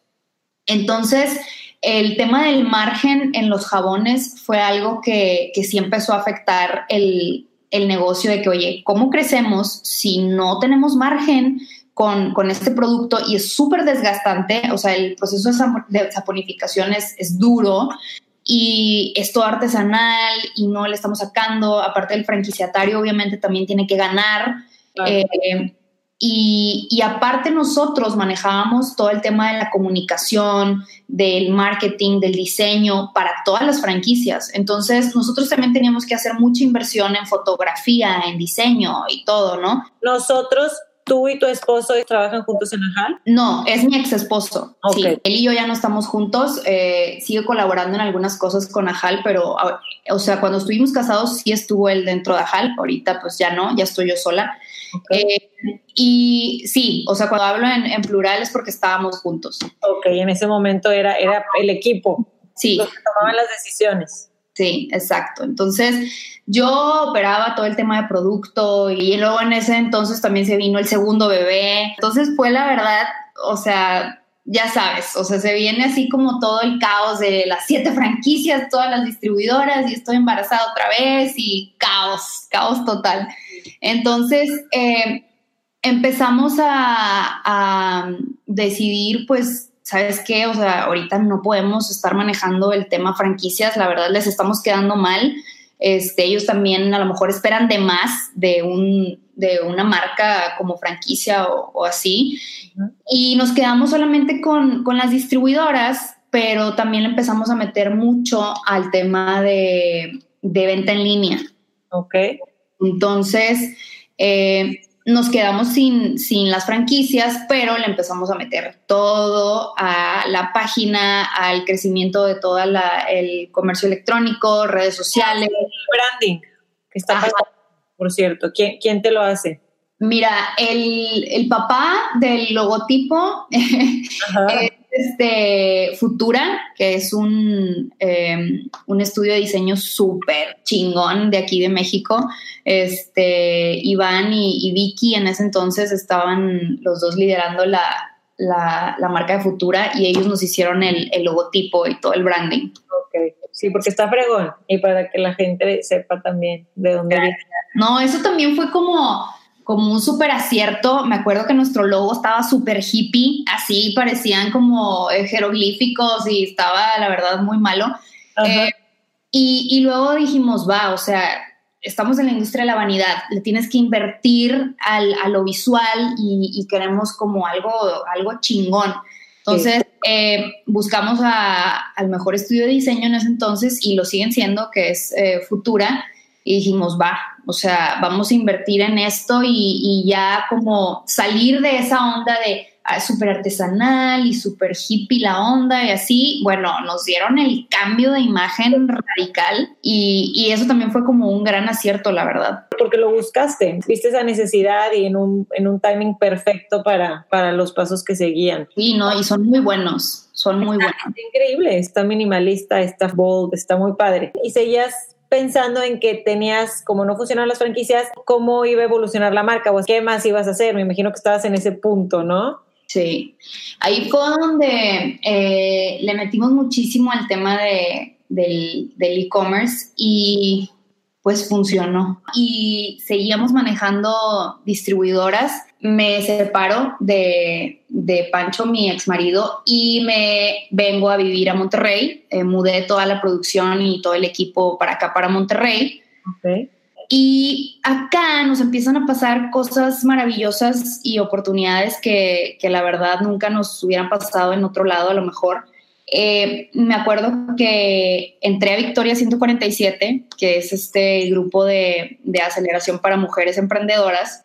Entonces, el tema del margen en los jabones fue algo que, que sí empezó a afectar el, el, negocio de que, oye, ¿cómo crecemos si no tenemos margen con, con este producto? Y es súper desgastante, o sea, el proceso de saponificación es, es duro y es todo artesanal y no le estamos sacando, aparte del franquiciatario obviamente también tiene que ganar eh, y, aparte nosotros manejábamos todo el tema de la comunicación, del marketing, del diseño para todas las franquicias. Entonces nosotros también teníamos que hacer mucha inversión en fotografía, en diseño y todo, ¿no? Nosotros ¿Tú y tu esposo trabajan juntos en Ajal? No, es mi ex esposo. Sí, él y yo ya no estamos juntos. Eh, sigo colaborando en algunas cosas con Ajal, pero, o sea, cuando estuvimos casados sí estuvo él dentro de Ajal. Ahorita, pues ya no, ya estoy yo sola. Eh, y sí, o sea, cuando hablo en, plural es porque estábamos juntos. Ok, en ese momento era, era el equipo. Sí. Los que tomaban las decisiones. Sí, exacto. Entonces, yo operaba todo el tema de producto y luego en ese entonces también se vino el segundo bebé. Entonces fue la verdad, o sea, ya sabes, o sea, se viene así como todo el caos de las siete franquicias, todas las distribuidoras y estoy embarazada otra vez y caos, caos total. Entonces, eh, empezamos a, a decidir, pues, ¿sabes qué? O sea, ahorita no podemos estar manejando el tema franquicias, la verdad les estamos quedando mal. Este, ellos también a lo mejor esperan de más de, un, de una marca como franquicia o, así. Y nos quedamos solamente con, con, las distribuidoras, pero también empezamos a meter mucho al tema de, de venta en línea. Ok. Entonces, eh, nos quedamos sin, sin las franquicias, pero le empezamos a meter todo a la página, al crecimiento de todo el comercio electrónico, redes sociales. Branding, que está por cierto. ¿Quién, ¿Quién te lo hace? Mira, el, el papá del logotipo es este, Futura, que es un, em, un estudio de diseño súper chingón de aquí de México. Este, Iván y, Vicky en ese entonces estaban los dos liderando la, la, marca de Futura y ellos nos hicieron el, el, logotipo y todo el branding. Ok, sí, porque está fregón y para que la gente sepa también de dónde viene. No, eso también fue como como un súper acierto. Me acuerdo que nuestro logo estaba súper hippie, así parecían como jeroglíficos y estaba, la verdad, muy malo. Eh, y, luego dijimos, va, o sea, estamos en la industria de la vanidad, le tienes que invertir al, a lo visual y, queremos como algo, algo chingón. Entonces, eh, buscamos al mejor estudio de diseño en ese entonces y lo siguen siendo, que es eh, Futura, y dijimos, va, o sea, vamos a invertir en esto y, ya como salir de esa onda de ah, súper artesanal y súper hippie la onda y así, bueno, nos dieron el cambio de imagen radical y, eso también fue como un gran acierto, la verdad. Porque lo buscaste, viste esa necesidad y en un, en un timing perfecto para, para los pasos que seguían. Sí, ¿no? Y son muy buenos, son muy buenos. increíble, está minimalista, está bold, está muy padre. Y seguías pensando en que tenías, como no funcionaban las franquicias, cómo iba a evolucionar la marca o qué más ibas a hacer. Me imagino que estabas en ese punto, ¿no? Sí, ahí fue donde eh, le metimos muchísimo al tema de, del e-commerce y pues funcionó. Y seguíamos manejando distribuidoras. Me separo de, de Pancho, mi ex marido, y me vengo a vivir a Monterrey. Eh, mudé toda la producción y todo el equipo para acá, para Monterrey. Y acá nos empiezan a pasar cosas maravillosas y oportunidades que, que la verdad nunca nos hubieran pasado en otro lado, a lo mejor. Eh, me acuerdo que entré a Victoria 147, que es este grupo de, aceleración para mujeres emprendedoras,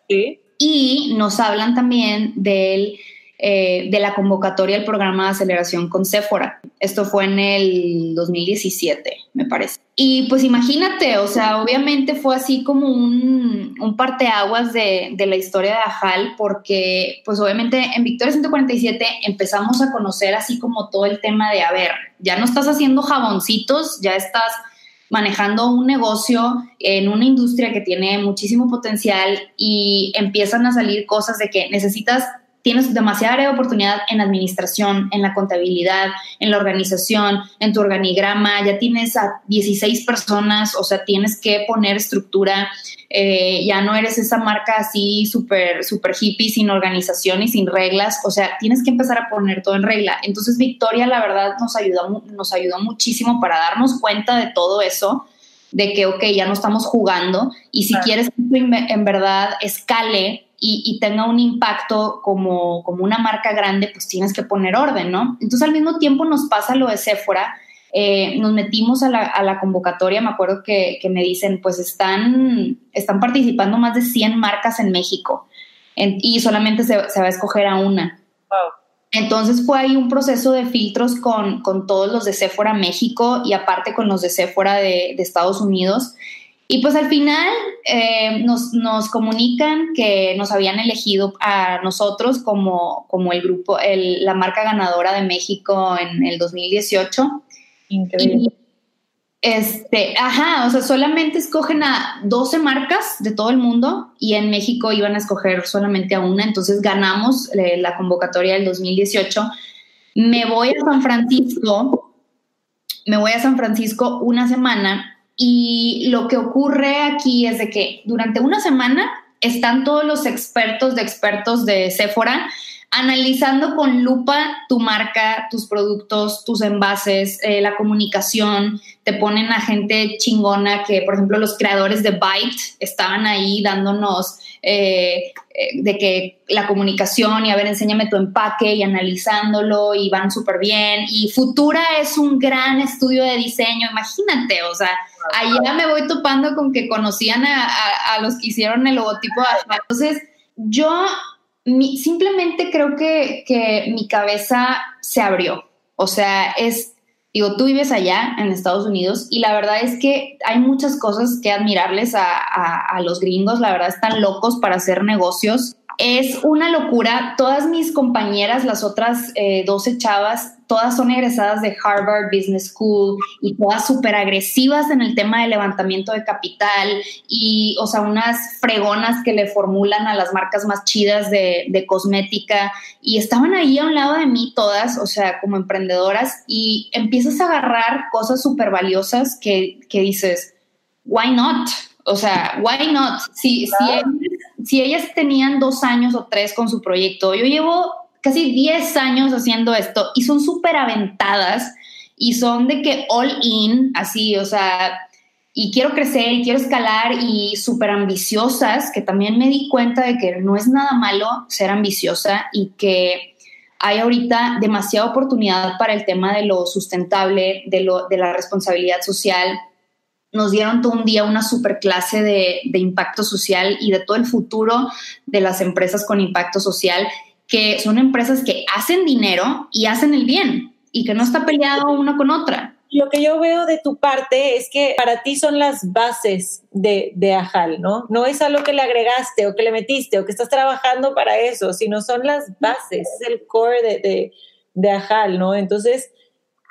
y nos hablan también del eh, de la convocatoria del programa de aceleración con Sephora. Esto fue en el 2017, me parece. Y pues imagínate, o sea, obviamente fue así como un, un parteaguas de, de la historia de Ajal, porque pues obviamente en Victoria 147 empezamos a conocer así como todo el tema de, a ver, ya no estás haciendo jaboncitos, ya estás manejando un negocio en una industria que tiene muchísimo potencial y empiezan a salir cosas de que necesitas tienes demasiada oportunidad en administración, en la contabilidad, en la organización, en tu organigrama, ya tienes a 16 personas, o sea, tienes que poner estructura, eh, ya no eres esa marca así súper, súper hippie, sin organización y sin reglas, o sea, tienes que empezar a poner todo en regla. Entonces, Victoria, la verdad, nos ayudó, nos ayudó muchísimo para darnos cuenta de todo eso de que, ok, ya no estamos jugando y si quieres que en verdad escale y, tenga un impacto como, como una marca grande, pues tienes que poner orden, ¿no? Entonces al mismo tiempo nos pasa lo de Sephora, eh, nos metimos a la, a la, convocatoria, me acuerdo que, que, me dicen, pues están, están participando más de 100 marcas en México y solamente se, se, va a escoger a una. Entonces fue ahí un proceso de filtros con, con, todos los de Sephora México y aparte con los de Sephora de, de Estados Unidos. Y pues al final eh, nos, nos, comunican que nos habían elegido a nosotros como, como el grupo, el, la marca ganadora de México en el 2018. Increíble. este, ajá, o sea, solamente escogen a 12 marcas de todo el mundo y en México iban a escoger solamente a una, entonces ganamos eh, la convocatoria del 2018. Me voy a San Francisco, me voy a San Francisco una semana y lo que ocurre aquí es de que durante una semana están todos los expertos de expertos de Sephora analizando con lupa tu marca, tus productos, tus envases, eh, la comunicación, te ponen a gente chingona que, por ejemplo, los creadores de Byte estaban ahí dándonos eh, eh, de que la comunicación y a ver, enséñame tu empaque y analizándolo y van súper bien. Y Futura es un gran estudio de diseño, imagínate, o sea, allá me voy topando con que conocían a, los que hicieron el logotipo. Entonces, yo simplemente creo que, que mi cabeza se abrió. O sea, es, digo, tú vives allá en Estados Unidos y la verdad es que hay muchas cosas que admirarles a, a, los gringos. La verdad están locos para hacer negocios. Es una locura. Todas mis compañeras, las otras eh, 12 chavas, todas son egresadas de Harvard Business School y todas súper agresivas en el tema de levantamiento de capital y, o sea, unas fregonas que le formulan a las marcas más chidas de, de cosmética y estaban ahí a un lado de mí todas, o sea, como emprendedoras y empiezas a agarrar cosas súper valiosas que, que dices, why not? O sea, why not? Si, si, si ellas tenían dos años o tres con su proyecto, yo llevo casi 10 años haciendo esto y son súper aventadas y son de que all in, así, o sea, y quiero crecer y quiero escalar y súper ambiciosas, que también me di cuenta de que no es nada malo ser ambiciosa y que hay ahorita demasiada oportunidad para el tema de lo sustentable, de, lo, de la responsabilidad social. Nos dieron todo un día una super clase de, de impacto social y de todo el futuro de las empresas con impacto social que son empresas que hacen dinero y hacen el bien y que no está peleado una con otra. Lo que yo veo de tu parte es que para ti son las bases de, de Ajal, ¿no? No es algo que le agregaste o que le metiste o que estás trabajando para eso, sino son las bases, es el core de, de, de Ajal, ¿no? Entonces,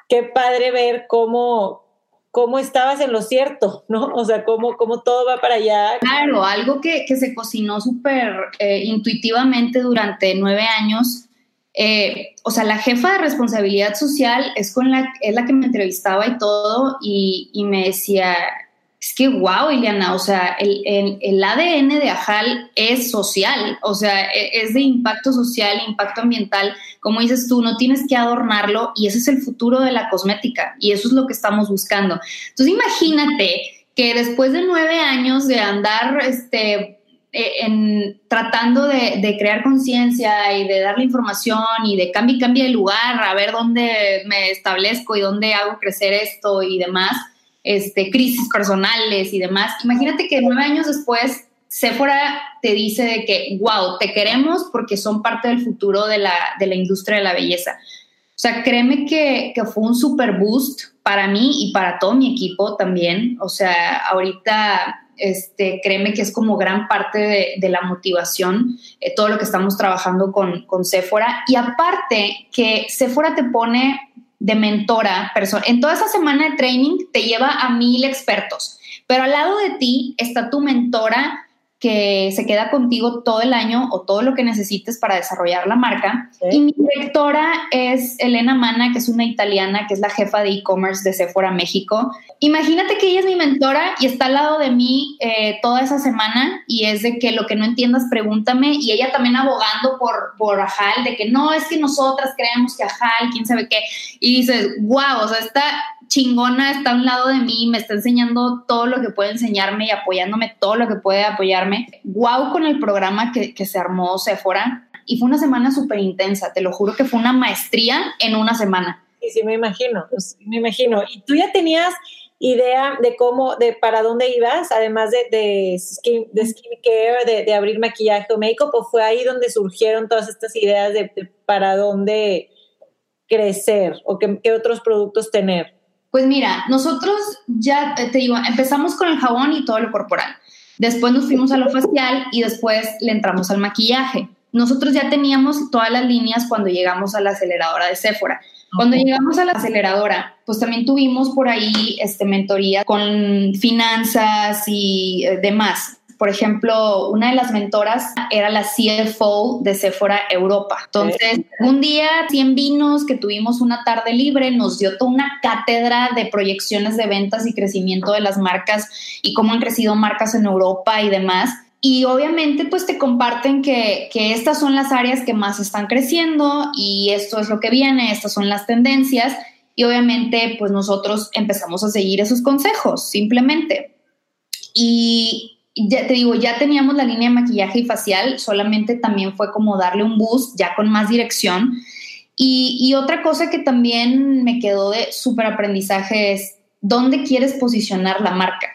qué padre ver cómo, cómo estabas en lo cierto, ¿no? O sea, cómo, cómo todo va para allá. Claro, algo que, que se cocinó súper eh, intuitivamente durante nueve años. Eh, o sea, la jefa de responsabilidad social es, con la, es la que me entrevistaba y todo, y, y me decía, es que wow, Iliana, o sea, el, el, ADN de Ajal es social, o sea, e, es de impacto social, impacto ambiental. Como dices tú, no tienes que adornarlo y ese es el futuro de la cosmética y eso es lo que estamos buscando. Entonces, imagínate que después de nueve años de andar este, e, en, tratando de, de crear conciencia y de darle información y de cambio y cambio de lugar, a ver dónde me establezco y dónde hago crecer esto y demás este, crisis personales y demás. Imagínate que nueve años después Sephora te dice de que, wow, te queremos porque son parte del futuro de la, de la industria de la belleza. O sea, créeme que, que, fue un super boost para mí y para todo mi equipo también. O sea, ahorita, este, créeme que es como gran parte de, de la motivación, eh, todo lo que estamos trabajando con, con Sephora. Y aparte que Sephora te pone de mentora, en toda esa semana de training te lleva a mil expertos, pero al lado de ti está tu mentora que se queda contigo todo el año o todo lo que necesites para desarrollar la marca. Y mi directora es Elena Mana, que es una italiana, que es la jefa de e-commerce de Sephora México. Imagínate que ella es mi mentora y está al lado de mí eh, toda esa semana y es de que lo que no entiendas, pregúntame. Y ella también abogando por, por Ajal, de que no, es que nosotras creemos que Ajal, quién sabe qué. Y dices, wow, o sea, está chingona, está a un lado de mí, me está enseñando todo lo que puede enseñarme y apoyándome todo lo que puede apoyarme. Wow con el programa que, que se armó Sephora y fue una semana súper intensa, te lo juro que fue una maestría en una semana. Sí, sí, me imagino, me imagino. ¿Y tú ya tenías idea de cómo, de para dónde ibas, además de, de, skin, de skincare, de, abrir maquillaje o make-up, o fue ahí donde surgieron todas estas ideas de, para dónde crecer o qué otros productos tener? Pues mira, nosotros ya te digo, empezamos con el jabón y todo lo corporal. Después nos fuimos a lo facial y después le entramos al maquillaje. nosotros ya teníamos todas las líneas cuando llegamos a la aceleradora de Sephora. Cuando llegamos a la aceleradora, pues también tuvimos por ahí este, mentoría con finanzas y eh, demás. Por ejemplo, una de las mentoras era la CFO de Sephora Europa. Entonces, un día, 100 vinos, que tuvimos una tarde libre, nos dio toda una cátedra de proyecciones de ventas y crecimiento de las marcas y cómo han crecido marcas en Europa y demás. Y obviamente pues te comparten que, que, estas son las áreas que más están creciendo y esto es lo que viene, estas son las tendencias y obviamente pues nosotros empezamos a seguir esos consejos simplemente. Y ya te digo, ya teníamos la línea de maquillaje y facial, solamente también fue como darle un boost ya con más dirección. Y, y otra cosa que también me quedó de súper aprendizaje es dónde quieres posicionar la marca.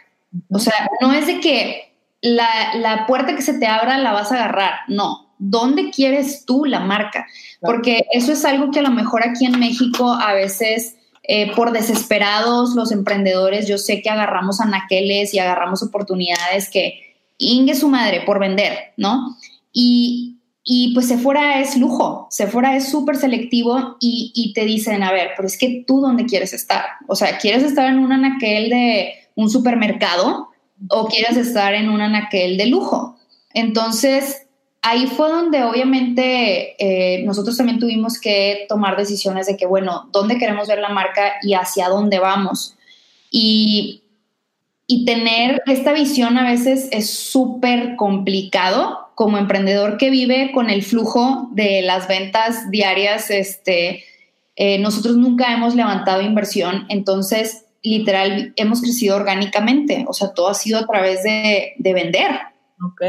O sea, no es de que la, la, puerta que se te abra la vas a agarrar. No, ¿dónde quieres tú la marca? Porque eso es algo que a lo mejor aquí en México a veces eh, por desesperados los emprendedores, yo sé que agarramos anaqueles y agarramos oportunidades que ingue su madre por vender, ¿no? Y, y pues Sephora es lujo, Sephora es súper selectivo y, y te dicen, a ver, pero es que tú dónde quieres estar? O sea, ¿quieres estar en un anaquel de un supermercado? o quieres estar en un anaquel de lujo. Entonces, ahí fue donde obviamente eh, nosotros también tuvimos que tomar decisiones de que, bueno, ¿dónde queremos ver la marca y hacia dónde vamos? Y, y tener esta visión a veces es súper complicado como emprendedor que vive con el flujo de las ventas diarias. Este, eh, nosotros nunca hemos levantado inversión, entonces literal hemos crecido orgánicamente, o sea, todo ha sido a través de, vender. Ok.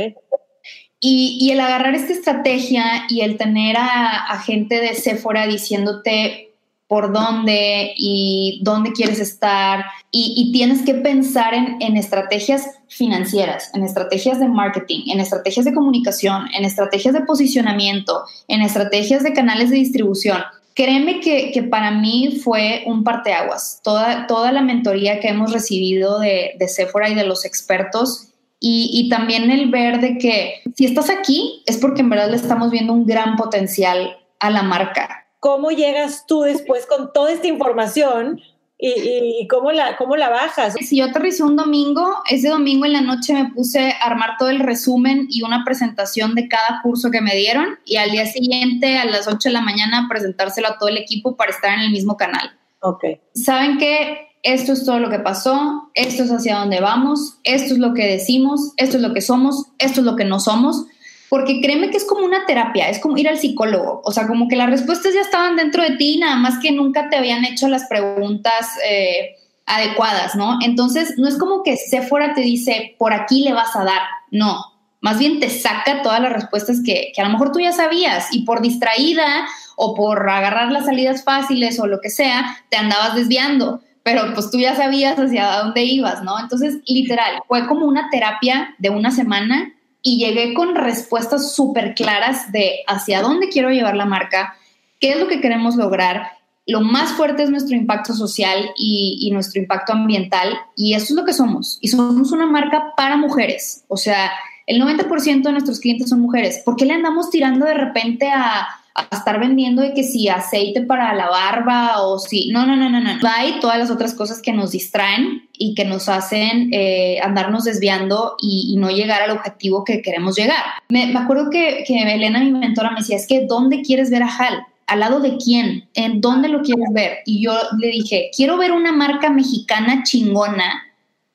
Y, el agarrar esta estrategia y el tener a, gente de Sephora diciéndote por dónde y dónde quieres estar y, tienes que pensar en, estrategias financieras, en estrategias de marketing, en estrategias de comunicación, en estrategias de posicionamiento, en estrategias de canales de distribución. Créeme que, que, para mí fue un parteaguas. Toda, toda la mentoría que hemos recibido de, de Sephora y de los expertos y, y, también el ver de que si estás aquí es porque en verdad le estamos viendo un gran potencial a la marca. ¿Cómo llegas tú después con toda esta información ¿Y, cómo, la, cómo la bajas? Si yo aterricé un domingo, ese domingo en la noche me puse a armar todo el resumen y una presentación de cada curso que me dieron y al día siguiente a las 8 de la mañana presentárselo a todo el equipo para estar en el mismo canal. Ok. ¿Saben qué? Esto es todo lo que pasó, esto es hacia dónde vamos, esto es lo que decimos, esto es lo que somos, esto es lo que no somos. Porque créeme que es como una terapia, es como ir al psicólogo, o sea, como que las respuestas ya estaban dentro de ti, nada más que nunca te habían hecho las preguntas eh, adecuadas, ¿no? Entonces, no es como que Sephora te dice, por aquí le vas a dar, no, más bien te saca todas las respuestas que, que a lo mejor tú ya sabías. Y por distraída o por agarrar las salidas fáciles o lo que sea, te andabas desviando pero pues tú ya sabías hacia dónde ibas, ¿no? Entonces, literal, fue como una terapia de una semana y llegué con respuestas súper claras de hacia dónde quiero llevar la marca, qué es lo que queremos lograr. Lo más fuerte es nuestro impacto social y, nuestro impacto ambiental y eso es lo que somos. Y somos una marca para mujeres. O sea, el 90% de nuestros clientes son mujeres. ¿Por qué le andamos tirando de repente a, a estar vendiendo de que si aceite para la barba o si... No, no, no, no, no. Hay todas las otras cosas que nos distraen y que nos hacen eh, andarnos desviando y, no llegar al objetivo que queremos llegar. Me, acuerdo que, que Elena, mi mentora, me decía, es que ¿dónde quieres ver a Hal? ¿Al lado de quién? ¿En dónde lo quieres ver? Y yo le dije, quiero ver una marca mexicana chingona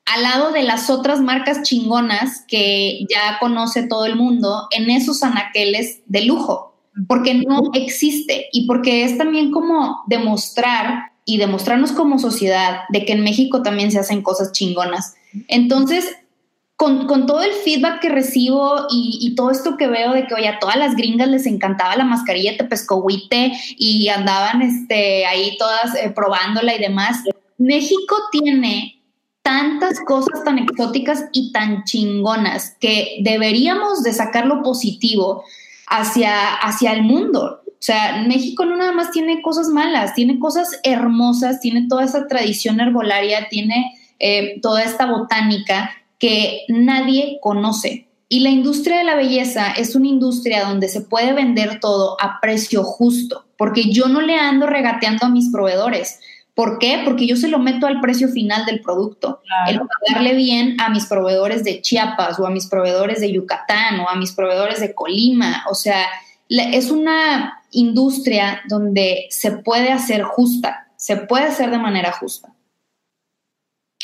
al lado de las otras marcas chingonas que ya conoce todo el mundo en esos anaqueles de lujo porque no existe y porque es también como demostrar y demostrarnos como sociedad de que en México también se hacen cosas chingonas. Entonces, con, todo el feedback que recibo y, todo esto que veo de que, oye, a todas las gringas les encantaba la mascarilla de pescohuite y andaban este, ahí todas eh, probándola y demás, México tiene tantas cosas tan exóticas y tan chingonas que deberíamos de sacar lo positivo hacia, hacia el mundo. O sea, México no nada más tiene cosas malas, tiene cosas hermosas, tiene toda esa tradición herbolaria, tiene eh, toda esta botánica que nadie conoce. Y la industria de la belleza es una industria donde se puede vender todo a precio justo, porque yo no le ando regateando a mis proveedores. ¿Por qué? Porque yo se lo meto al precio final del producto. El pagarle bien a mis proveedores de Chiapas o a mis proveedores de Yucatán o a mis proveedores de Colima. O sea, es una industria donde se puede hacer justa, se puede hacer de manera justa.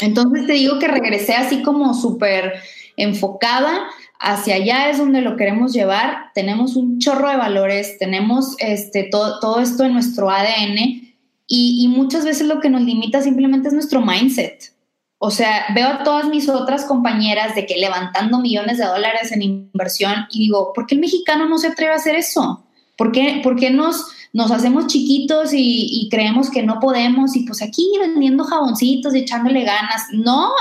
Entonces te digo que regresé así como súper enfocada hacia allá es donde lo queremos llevar. Tenemos un chorro de valores, tenemos este, todo, todo esto en nuestro ADN y, muchas veces lo que nos limita simplemente es nuestro mindset. O sea, veo a todas mis otras compañeras de que levantando millones de dólares en inversión y digo, ¿por qué el mexicano no se atreve a hacer eso? ¿Por qué, por qué nos, nos hacemos chiquitos y, y, creemos que no podemos y pues aquí vendiendo jaboncitos y echándole ganas? No,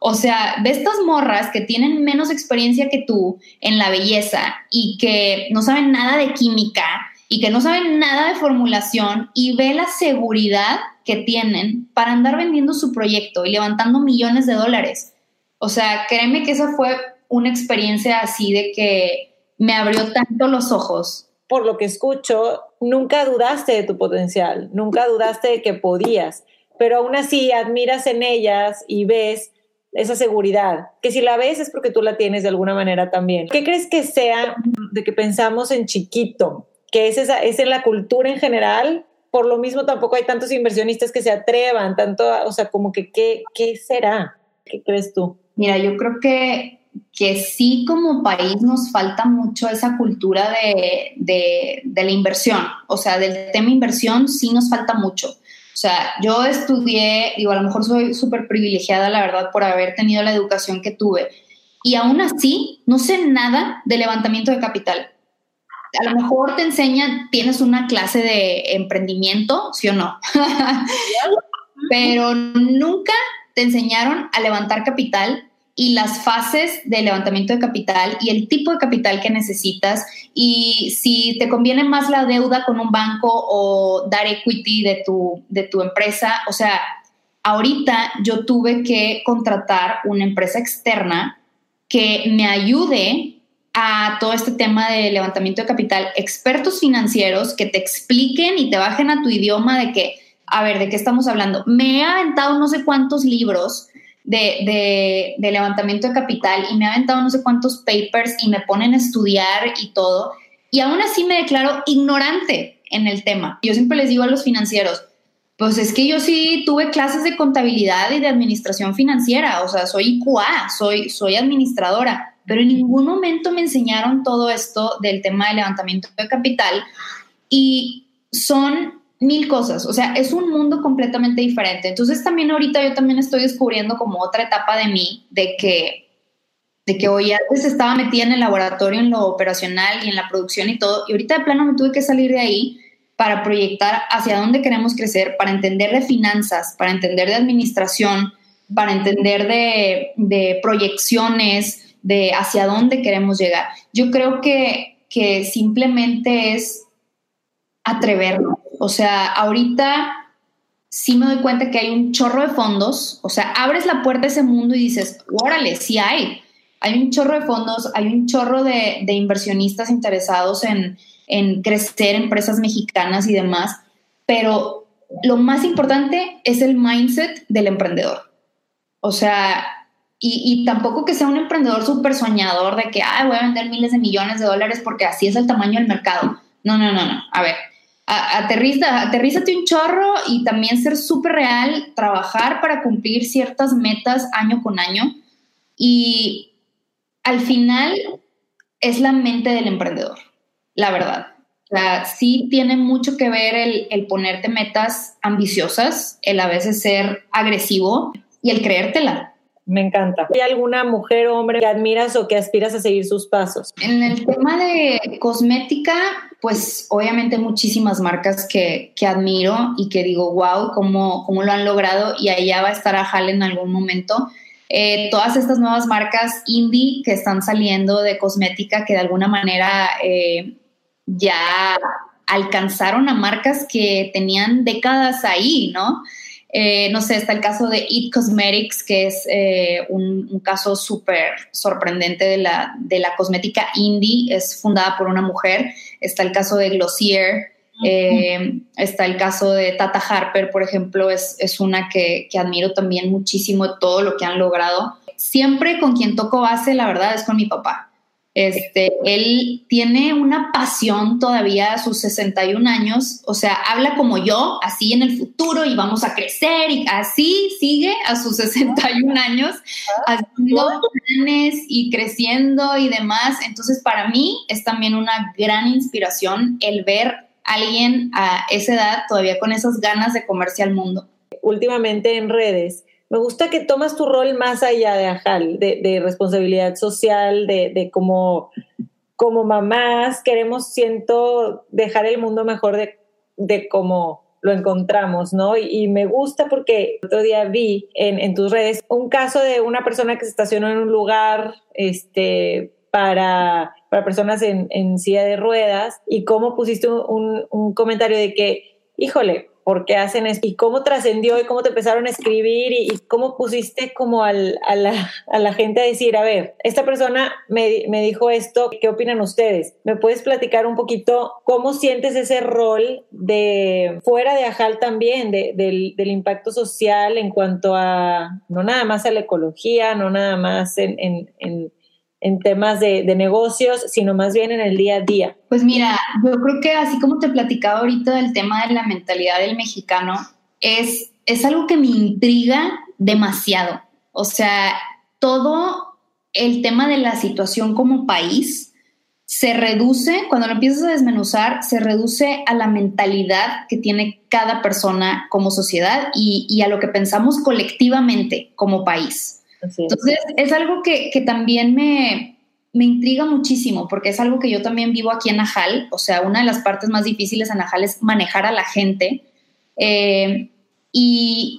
o sea, de estas morras que tienen menos experiencia que tú en la belleza y que no saben nada de química y que no saben nada de formulación y ve la seguridad que tienen para andar vendiendo su proyecto y levantando millones de dólares. O sea, créeme que esa fue una experiencia así de que me abrió tanto los ojos. Por lo que escucho, nunca dudaste de tu potencial, nunca dudaste de que podías, pero aún así admiras en ellas y ves esa seguridad, que si la ves es porque tú la tienes de alguna manera también. ¿Qué crees que sea de que pensamos en chiquito? Que es, esa, es en la cultura en general por lo mismo tampoco hay tantos inversionistas que se atrevan, tanto, o sea, como que, ¿qué, qué será? ¿Qué crees tú? Mira, yo creo que, que sí como país nos falta mucho esa cultura de, de, de la inversión, o sea, del tema inversión sí nos falta mucho. O sea, yo estudié, digo, a lo mejor soy súper privilegiada, la verdad, por haber tenido la educación que tuve. Y aún así, no sé nada de levantamiento de capital a lo mejor te enseñan, tienes una clase de emprendimiento, sí o no, pero nunca te enseñaron a levantar capital y las fases de levantamiento de capital y el tipo de capital que necesitas y si te conviene más la deuda con un banco o dar equity de tu, de tu empresa. O sea, ahorita yo tuve que contratar una empresa externa que me ayude a todo este tema de levantamiento de capital, expertos financieros que te expliquen y te bajen a tu idioma de que, a ver, ¿de qué estamos hablando? Me he aventado no sé cuántos libros de, de, levantamiento de capital y me he aventado no sé cuántos papers y me ponen a estudiar y todo. Y aún así me declaro ignorante en el tema. Yo siempre les digo a los financieros, pues es que yo sí tuve clases de contabilidad y de administración financiera, o sea, soy IQA, soy, soy administradora pero en ningún momento me enseñaron todo esto del tema de levantamiento de capital y son mil cosas, o sea, es un mundo completamente diferente. Entonces también ahorita yo también estoy descubriendo como otra etapa de mí, de que, de que hoy antes estaba metida en el laboratorio, en lo operacional y en la producción y todo, y ahorita de plano me tuve que salir de ahí para proyectar hacia dónde queremos crecer, para entender de finanzas, para entender de administración, para entender de, de proyecciones, de hacia dónde queremos llegar. Yo creo que, que simplemente es atrevernos. O sea, ahorita sí me doy cuenta que hay un chorro de fondos, o sea, abres la puerta a ese mundo y dices, órale, sí hay. Hay un chorro de fondos, hay un chorro de, de inversionistas interesados en, en crecer empresas mexicanas y demás, pero lo más importante es el mindset del emprendedor. O sea, y, tampoco que sea un emprendedor súper soñador de que, ay, voy a vender miles de millones de dólares porque así es el tamaño del mercado. No, no, no, no. A ver, aterriza, aterrízate un chorro y también ser súper real, trabajar para cumplir ciertas metas año con año. Y al final es la mente del emprendedor, la verdad. Sí tiene mucho que ver el, el ponerte metas ambiciosas, el a veces ser agresivo y el creértela. Me encanta. ¿Hay alguna mujer o hombre que admiras o que aspiras a seguir sus pasos? En el tema de cosmética, pues obviamente muchísimas marcas que, que admiro y que digo, wow, cómo, cómo lo han logrado y allá va a estar a Hal en algún momento. Eh, todas estas nuevas marcas indie que están saliendo de cosmética que de alguna manera eh, ya alcanzaron a marcas que tenían décadas ahí, ¿no? Eh, no sé, está el caso de It Cosmetics, que es eh, un, caso súper sorprendente de la, de la cosmética indie, es fundada por una mujer. Está el caso de Glossier, eh, está el caso de Tata Harper, por ejemplo, es, es una que, que, admiro también muchísimo todo lo que han logrado. Siempre con quien toco base, la verdad, es con mi papá. Este, él tiene una pasión todavía a sus 61 años, o sea, habla como yo, así en el futuro y vamos a crecer y así sigue a sus 61 años, haciendo planes y creciendo y demás. Entonces, para mí es también una gran inspiración el ver a alguien a esa edad todavía con esas ganas de comerse al mundo. Últimamente en redes me gusta que tomas tu rol más allá de Ajal, de, responsabilidad social, de, como, como mamás, queremos, siento, dejar el mundo mejor de, de cómo lo encontramos, ¿no? Y, me gusta porque otro día vi en, tus redes un caso de una persona que se estacionó en un lugar este, para, para personas en, en silla de ruedas y cómo pusiste un, un comentario de que, híjole, por qué hacen esto y cómo trascendió y cómo te empezaron a escribir y, cómo pusiste como al, a, la, a, la, gente a decir, a ver, esta persona me, me, dijo esto, ¿qué opinan ustedes? ¿Me puedes platicar un poquito cómo sientes ese rol de fuera de Ajal también, de, del, del, impacto social en cuanto a, no nada más a la ecología, no nada más en, en, en en temas de, negocios, sino más bien en el día a día? Pues mira, yo creo que así como te platicaba ahorita del tema de la mentalidad del mexicano, es, es algo que me intriga demasiado. O sea, todo el tema de la situación como país se reduce, cuando lo empiezas a desmenuzar, se reduce a la mentalidad que tiene cada persona como sociedad y, y a lo que pensamos colectivamente como país. Entonces, es algo que, también me, intriga muchísimo porque es algo que yo también vivo aquí en Najal. O sea, una de las partes más difíciles en Najal es manejar a la gente. Eh, y,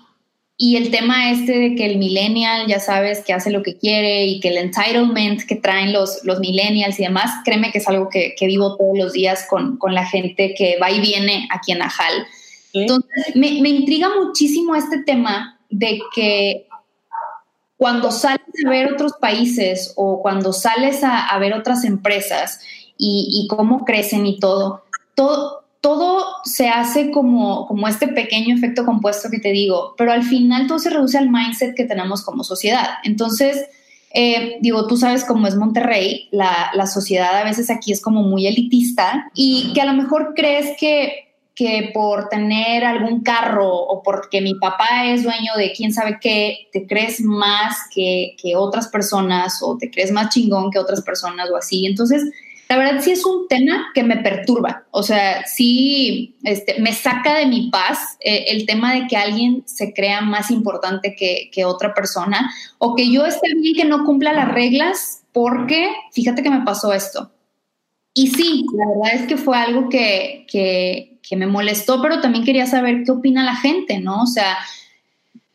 el tema este de que el millennial, ya sabes, que hace lo que quiere y que el entitlement que traen los, los millennials y demás, créeme que es algo que, vivo todos los días con, la gente que va y viene aquí en Najal. Entonces, me, me intriga muchísimo este tema de que cuando sales a ver otros países o cuando sales a, ver otras empresas y, cómo crecen y todo, todo, se hace como, este pequeño efecto compuesto que te digo, pero al final todo se reduce al mindset que tenemos como sociedad. Entonces, eh, digo, tú sabes cómo es Monterrey, la, sociedad a veces aquí es como muy elitista y que a lo mejor crees que que por tener algún carro o porque mi papá es dueño de quién sabe qué, te crees más que, otras personas o te crees más chingón que otras personas o así. Entonces, la verdad sí es un tema que me perturba. O sea, sí este, me saca de mi paz eh, el tema de que alguien se crea más importante que, que otra persona o que yo esté bien que no cumpla las reglas porque fíjate que me pasó esto. Y sí, la verdad es que fue algo que, que que me molestó, pero también quería saber qué opina la gente, ¿no? O sea,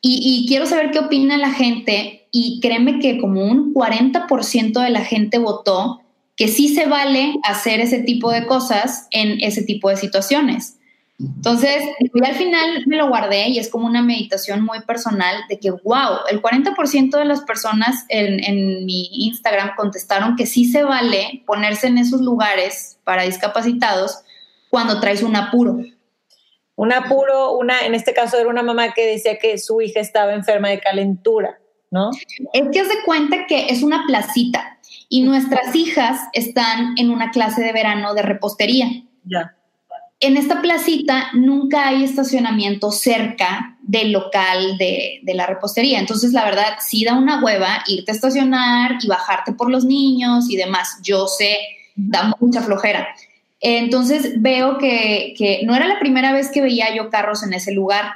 y, quiero saber qué opina la gente y créeme que como un 40% de la gente votó que sí se vale hacer ese tipo de cosas en ese tipo de situaciones. Entonces, al final me lo guardé y es como una meditación muy personal de que, wow, el 40% de las personas en, mi Instagram contestaron que sí se vale ponerse en esos lugares para discapacitados cuando traes un apuro. Un apuro, una, en este caso era una mamá que decía que su hija estaba enferma de calentura, ¿no? Es que de cuenta que es una placita y nuestras hijas están en una clase de verano de repostería. Ya. En esta placita nunca hay estacionamiento cerca del local de, de, la repostería. Entonces, la verdad, sí da una hueva irte a estacionar y bajarte por los niños y demás. Yo sé, da mucha flojera. Entonces veo que, no era la primera vez que veía yo carros en ese lugar,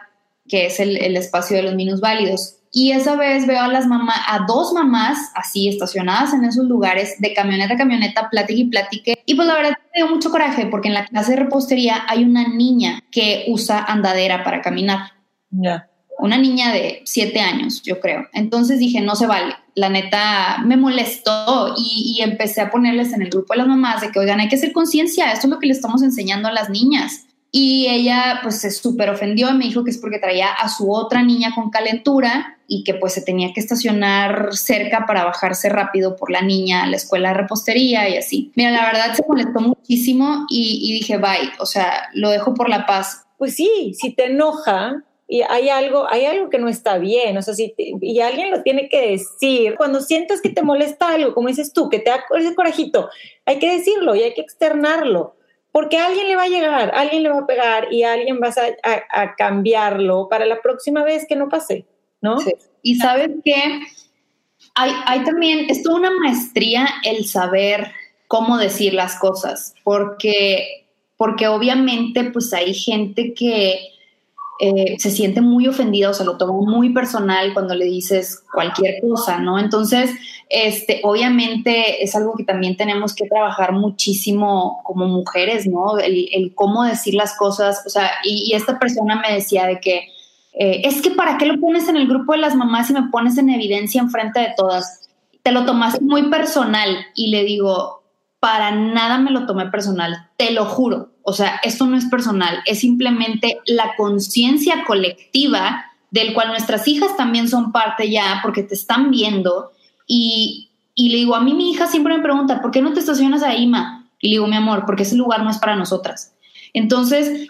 que es el, espacio de los minusválidos. Y esa vez veo a las mamás, a dos mamás así estacionadas en esos lugares, de camioneta a camioneta, platique y platique. Y pues la verdad me dio mucho coraje porque en la clase de repostería hay una niña que usa andadera para caminar. Ya una niña de siete años, yo creo. Entonces dije, no se vale. La neta me molestó y, empecé a ponerles en el grupo de las mamás de que, oigan, hay que hacer conciencia, esto es lo que le estamos enseñando a las niñas. Y ella pues se súper ofendió y me dijo que es porque traía a su otra niña con calentura y que pues se tenía que estacionar cerca para bajarse rápido por la niña a la escuela de repostería y así. Mira, la verdad se molestó muchísimo y, y dije, bye, o sea, lo dejo por la paz. Pues sí, si te enoja, y hay algo, hay algo que no está bien, o sea, si y alguien lo tiene que decir. Cuando sientas que te molesta algo, como dices tú, que te da ese corajito, hay que decirlo y hay que externarlo porque a alguien le va a llegar, alguien le va a pegar y alguien va a, cambiarlo para la próxima vez que no pase, ¿no? Y sabes que hay, hay también, es toda una maestría el saber cómo decir las cosas, porque, porque obviamente pues hay gente que eh, se siente muy ofendida o se lo toma muy personal cuando le dices cualquier cosa, ¿no? Entonces, este, obviamente es algo que también tenemos que trabajar muchísimo como mujeres, ¿no? El, cómo decir las cosas, o sea, y, esta persona me decía de que, eh, es que para qué lo pones en el grupo de las mamás y me pones en evidencia enfrente de todas. Te lo tomaste muy personal y le digo, para nada me lo tomé personal, te lo juro. O sea, esto no es personal, es simplemente la conciencia colectiva del cual nuestras hijas también son parte ya porque te están viendo y, le digo, a mí mi hija siempre me pregunta, ¿por qué no te estacionas ahí, ma? Y le digo, mi amor, porque ese lugar no es para nosotras. Entonces,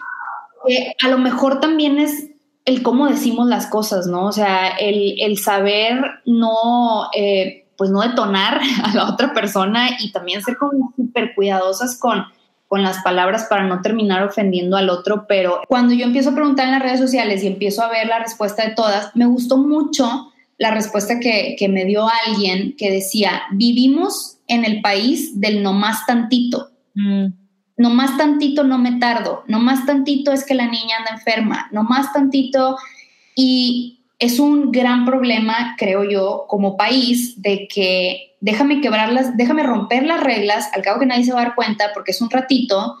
eh, a lo mejor también es el cómo decimos las cosas, ¿no? O sea, el, saber no, eh, pues no detonar a la otra persona y también ser como súper cuidadosas con, con las palabras para no terminar ofendiendo al otro. Pero cuando yo empiezo a preguntar en las redes sociales y empiezo a ver la respuesta de todas, me gustó mucho la respuesta que, me dio alguien que decía, vivimos en el país del no más tantito. Mm. No más tantito no me tardo, no más tantito es que la niña anda enferma, no más tantito. Y es un gran problema, creo yo, como país, de que déjame quebrarlas, déjame romper las reglas, al cabo que nadie se va a dar cuenta porque es un ratito,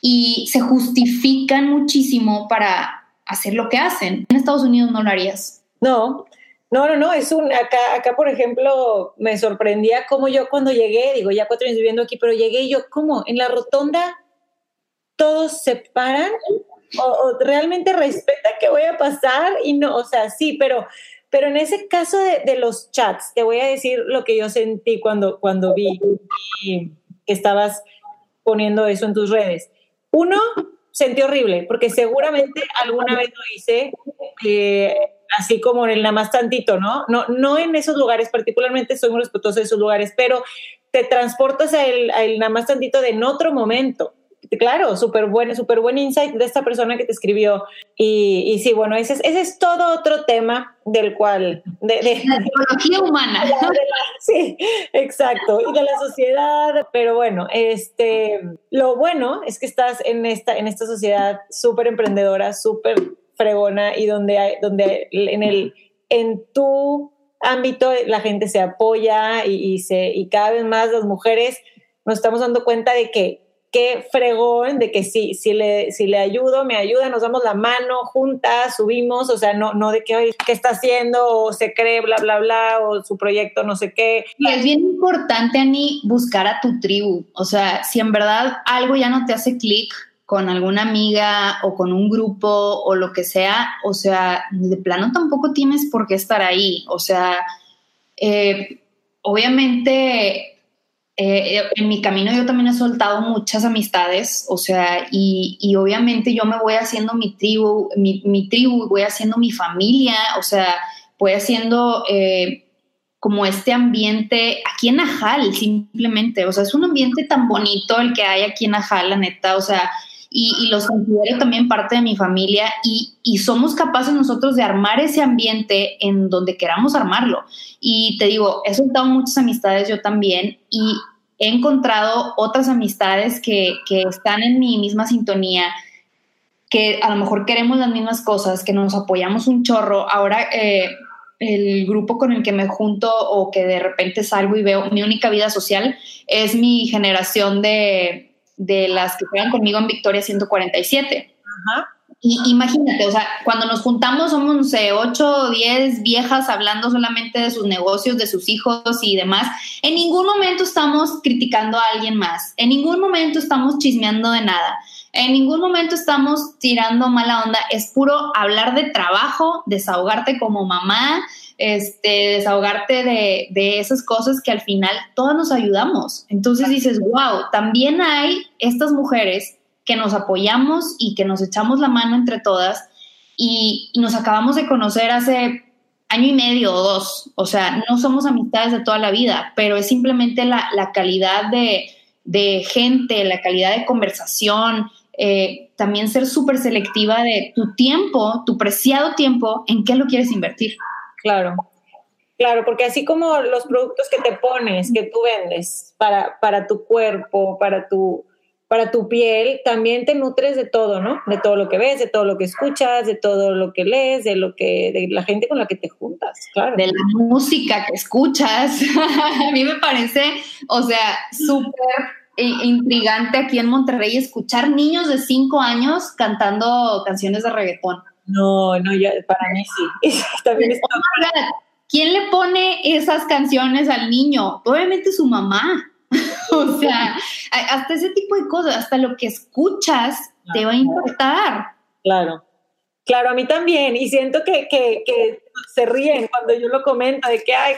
y se justifican muchísimo para hacer lo que hacen. En Estados Unidos no lo harías. No, no, no, no, es un, acá, acá por ejemplo, me sorprendía cómo yo cuando llegué, digo, ya cuatro años viviendo aquí, pero llegué y yo, ¿cómo? En la rotonda todos se paran o, realmente respeta que voy a pasar y no, o sea, sí, pero, pero en ese caso de, los chats, te voy a decir lo que yo sentí cuando, cuando vi que estabas poniendo eso en tus redes. Uno, sentí horrible, porque seguramente alguna vez lo hice. Eh, así como en el nada más tantito, ¿no? No, no en esos lugares, particularmente soy muy respetuoso de esos lugares, pero te transportas a el, nada más tantito de en otro momento. Claro, súper buen, súper buen insight de esta persona que te escribió. Y, y sí, bueno, ese es, ese es todo otro tema del cual... De, la psicología humana. sí, exacto. Y de la sociedad. Pero bueno, este, lo bueno es que estás en esta, en esta sociedad súper emprendedora, súper fregona y donde, hay, donde en, el, en tu ámbito la gente se apoya y, se, y cada vez más las mujeres nos estamos dando cuenta de que qué fregón, de que si, le, le ayudo, me ayuda, nos damos la mano juntas, subimos, o sea, no, no de que, ¿qué está haciendo? O se cree, bla, bla, bla, o su proyecto, no sé qué. Y es bien importante, Ani, buscar a tu tribu. O sea, si en verdad algo ya no te hace clic, con alguna amiga o con un grupo o lo que sea, o sea, de plano tampoco tienes por qué estar ahí. O sea, eh, obviamente eh, en mi camino yo también he soltado muchas amistades, o sea, y, obviamente yo me voy haciendo mi tribu, mi, mi, tribu, voy haciendo mi familia, o sea, voy haciendo... Eh, como este ambiente aquí en Ajal, simplemente, o sea, es un ambiente tan bonito el que hay aquí en Ajal, la neta, o sea, y, los considero también parte de mi familia y, somos capaces nosotros de armar ese ambiente en donde queramos armarlo. Y te digo, he soltado muchas amistades yo también y he encontrado otras amistades que, que están en mi misma sintonía, que a lo mejor queremos las mismas cosas, que nos apoyamos un chorro. Ahora, eh, el grupo con el que me junto o que de repente salgo y veo mi única vida social es mi generación de de las que juegan conmigo en Victoria 147. Ajá. Y imagínate, o sea, cuando nos juntamos somos, no sé, 8 o 10 viejas hablando solamente de sus negocios, de sus hijos y demás. En ningún momento estamos criticando a alguien más, en ningún momento estamos chismeando de nada. En ningún momento estamos tirando mala onda, es puro hablar de trabajo, desahogarte como mamá, este, desahogarte de, de esas cosas que al final todas nos ayudamos. Entonces dices, wow, también hay estas mujeres que nos apoyamos y que nos echamos la mano entre todas y, nos acabamos de conocer hace año y medio o dos. O sea, no somos amistades de toda la vida, pero es simplemente la, calidad de, de, gente, la calidad de conversación, eh, también ser súper selectiva de tu tiempo, tu preciado tiempo, en qué lo quieres invertir. Claro, claro, porque así como los productos que te pones, que tú vendes para, para tu cuerpo, para tu, para tu piel, también te nutres de todo, ¿no? De todo lo que ves, de todo lo que escuchas, de todo lo que lees, de lo que, de la gente con la que te juntas, claro. De la música que escuchas. A mí me parece, o sea, súper intrigante aquí en Monterrey escuchar niños de cinco años cantando canciones de reggaetón. No, no, ya, para mí sí. También está... ¿Quién le pone esas canciones al niño? Obviamente su mamá. o sea, hasta ese tipo de cosas, hasta lo que escuchas te va a importar. Claro. Claro, a mí también, y siento que, que, se ríen cuando yo lo comento, de que, ay,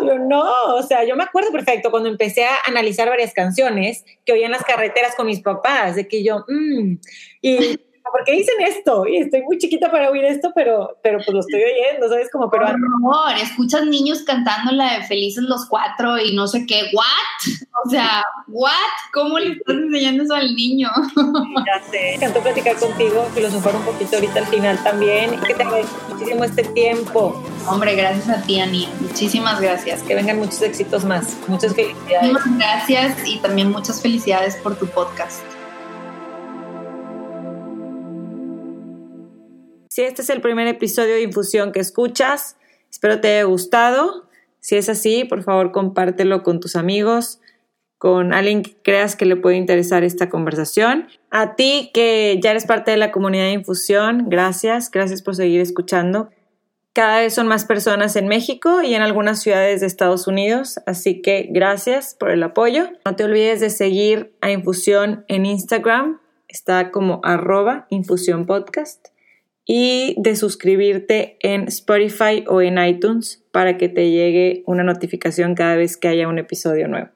Yo, no, o sea, yo me acuerdo perfecto cuando empecé a analizar varias canciones que oía en las carreteras con mis papás, de que yo, mmm, y ¿por qué dicen esto? Y estoy muy chiquita para oír esto, pero, pero pues lo estoy oyendo, ¿sabes? Como, pero... Por escuchas niños cantando la de Felices los Cuatro y no sé qué, ¿what? O sea, ¿what? ¿Cómo le estás enseñando eso al niño? Ya sé. Me encantó platicar contigo, filosofar un poquito ahorita al final también, y que te agradezco muchísimo este tiempo. Hombre, gracias a ti, Ani. Muchísimas gracias. Que vengan muchos éxitos más. Muchas felicidades. Muchas gracias y también muchas felicidades por tu podcast. Si este es el primer episodio de Infusión que escuchas, espero te haya gustado. Si es así, por favor compártelo con tus amigos, con alguien que creas que le puede interesar esta conversación. A ti que ya eres parte de la comunidad de Infusión, gracias, gracias por seguir escuchando. Cada vez son más personas en México y en algunas ciudades de Estados Unidos, así que gracias por el apoyo. No te olvides de seguir a Infusión en Instagram, está como arroba y de suscribirte en Spotify o en iTunes para que te llegue una notificación cada vez que haya un episodio nuevo.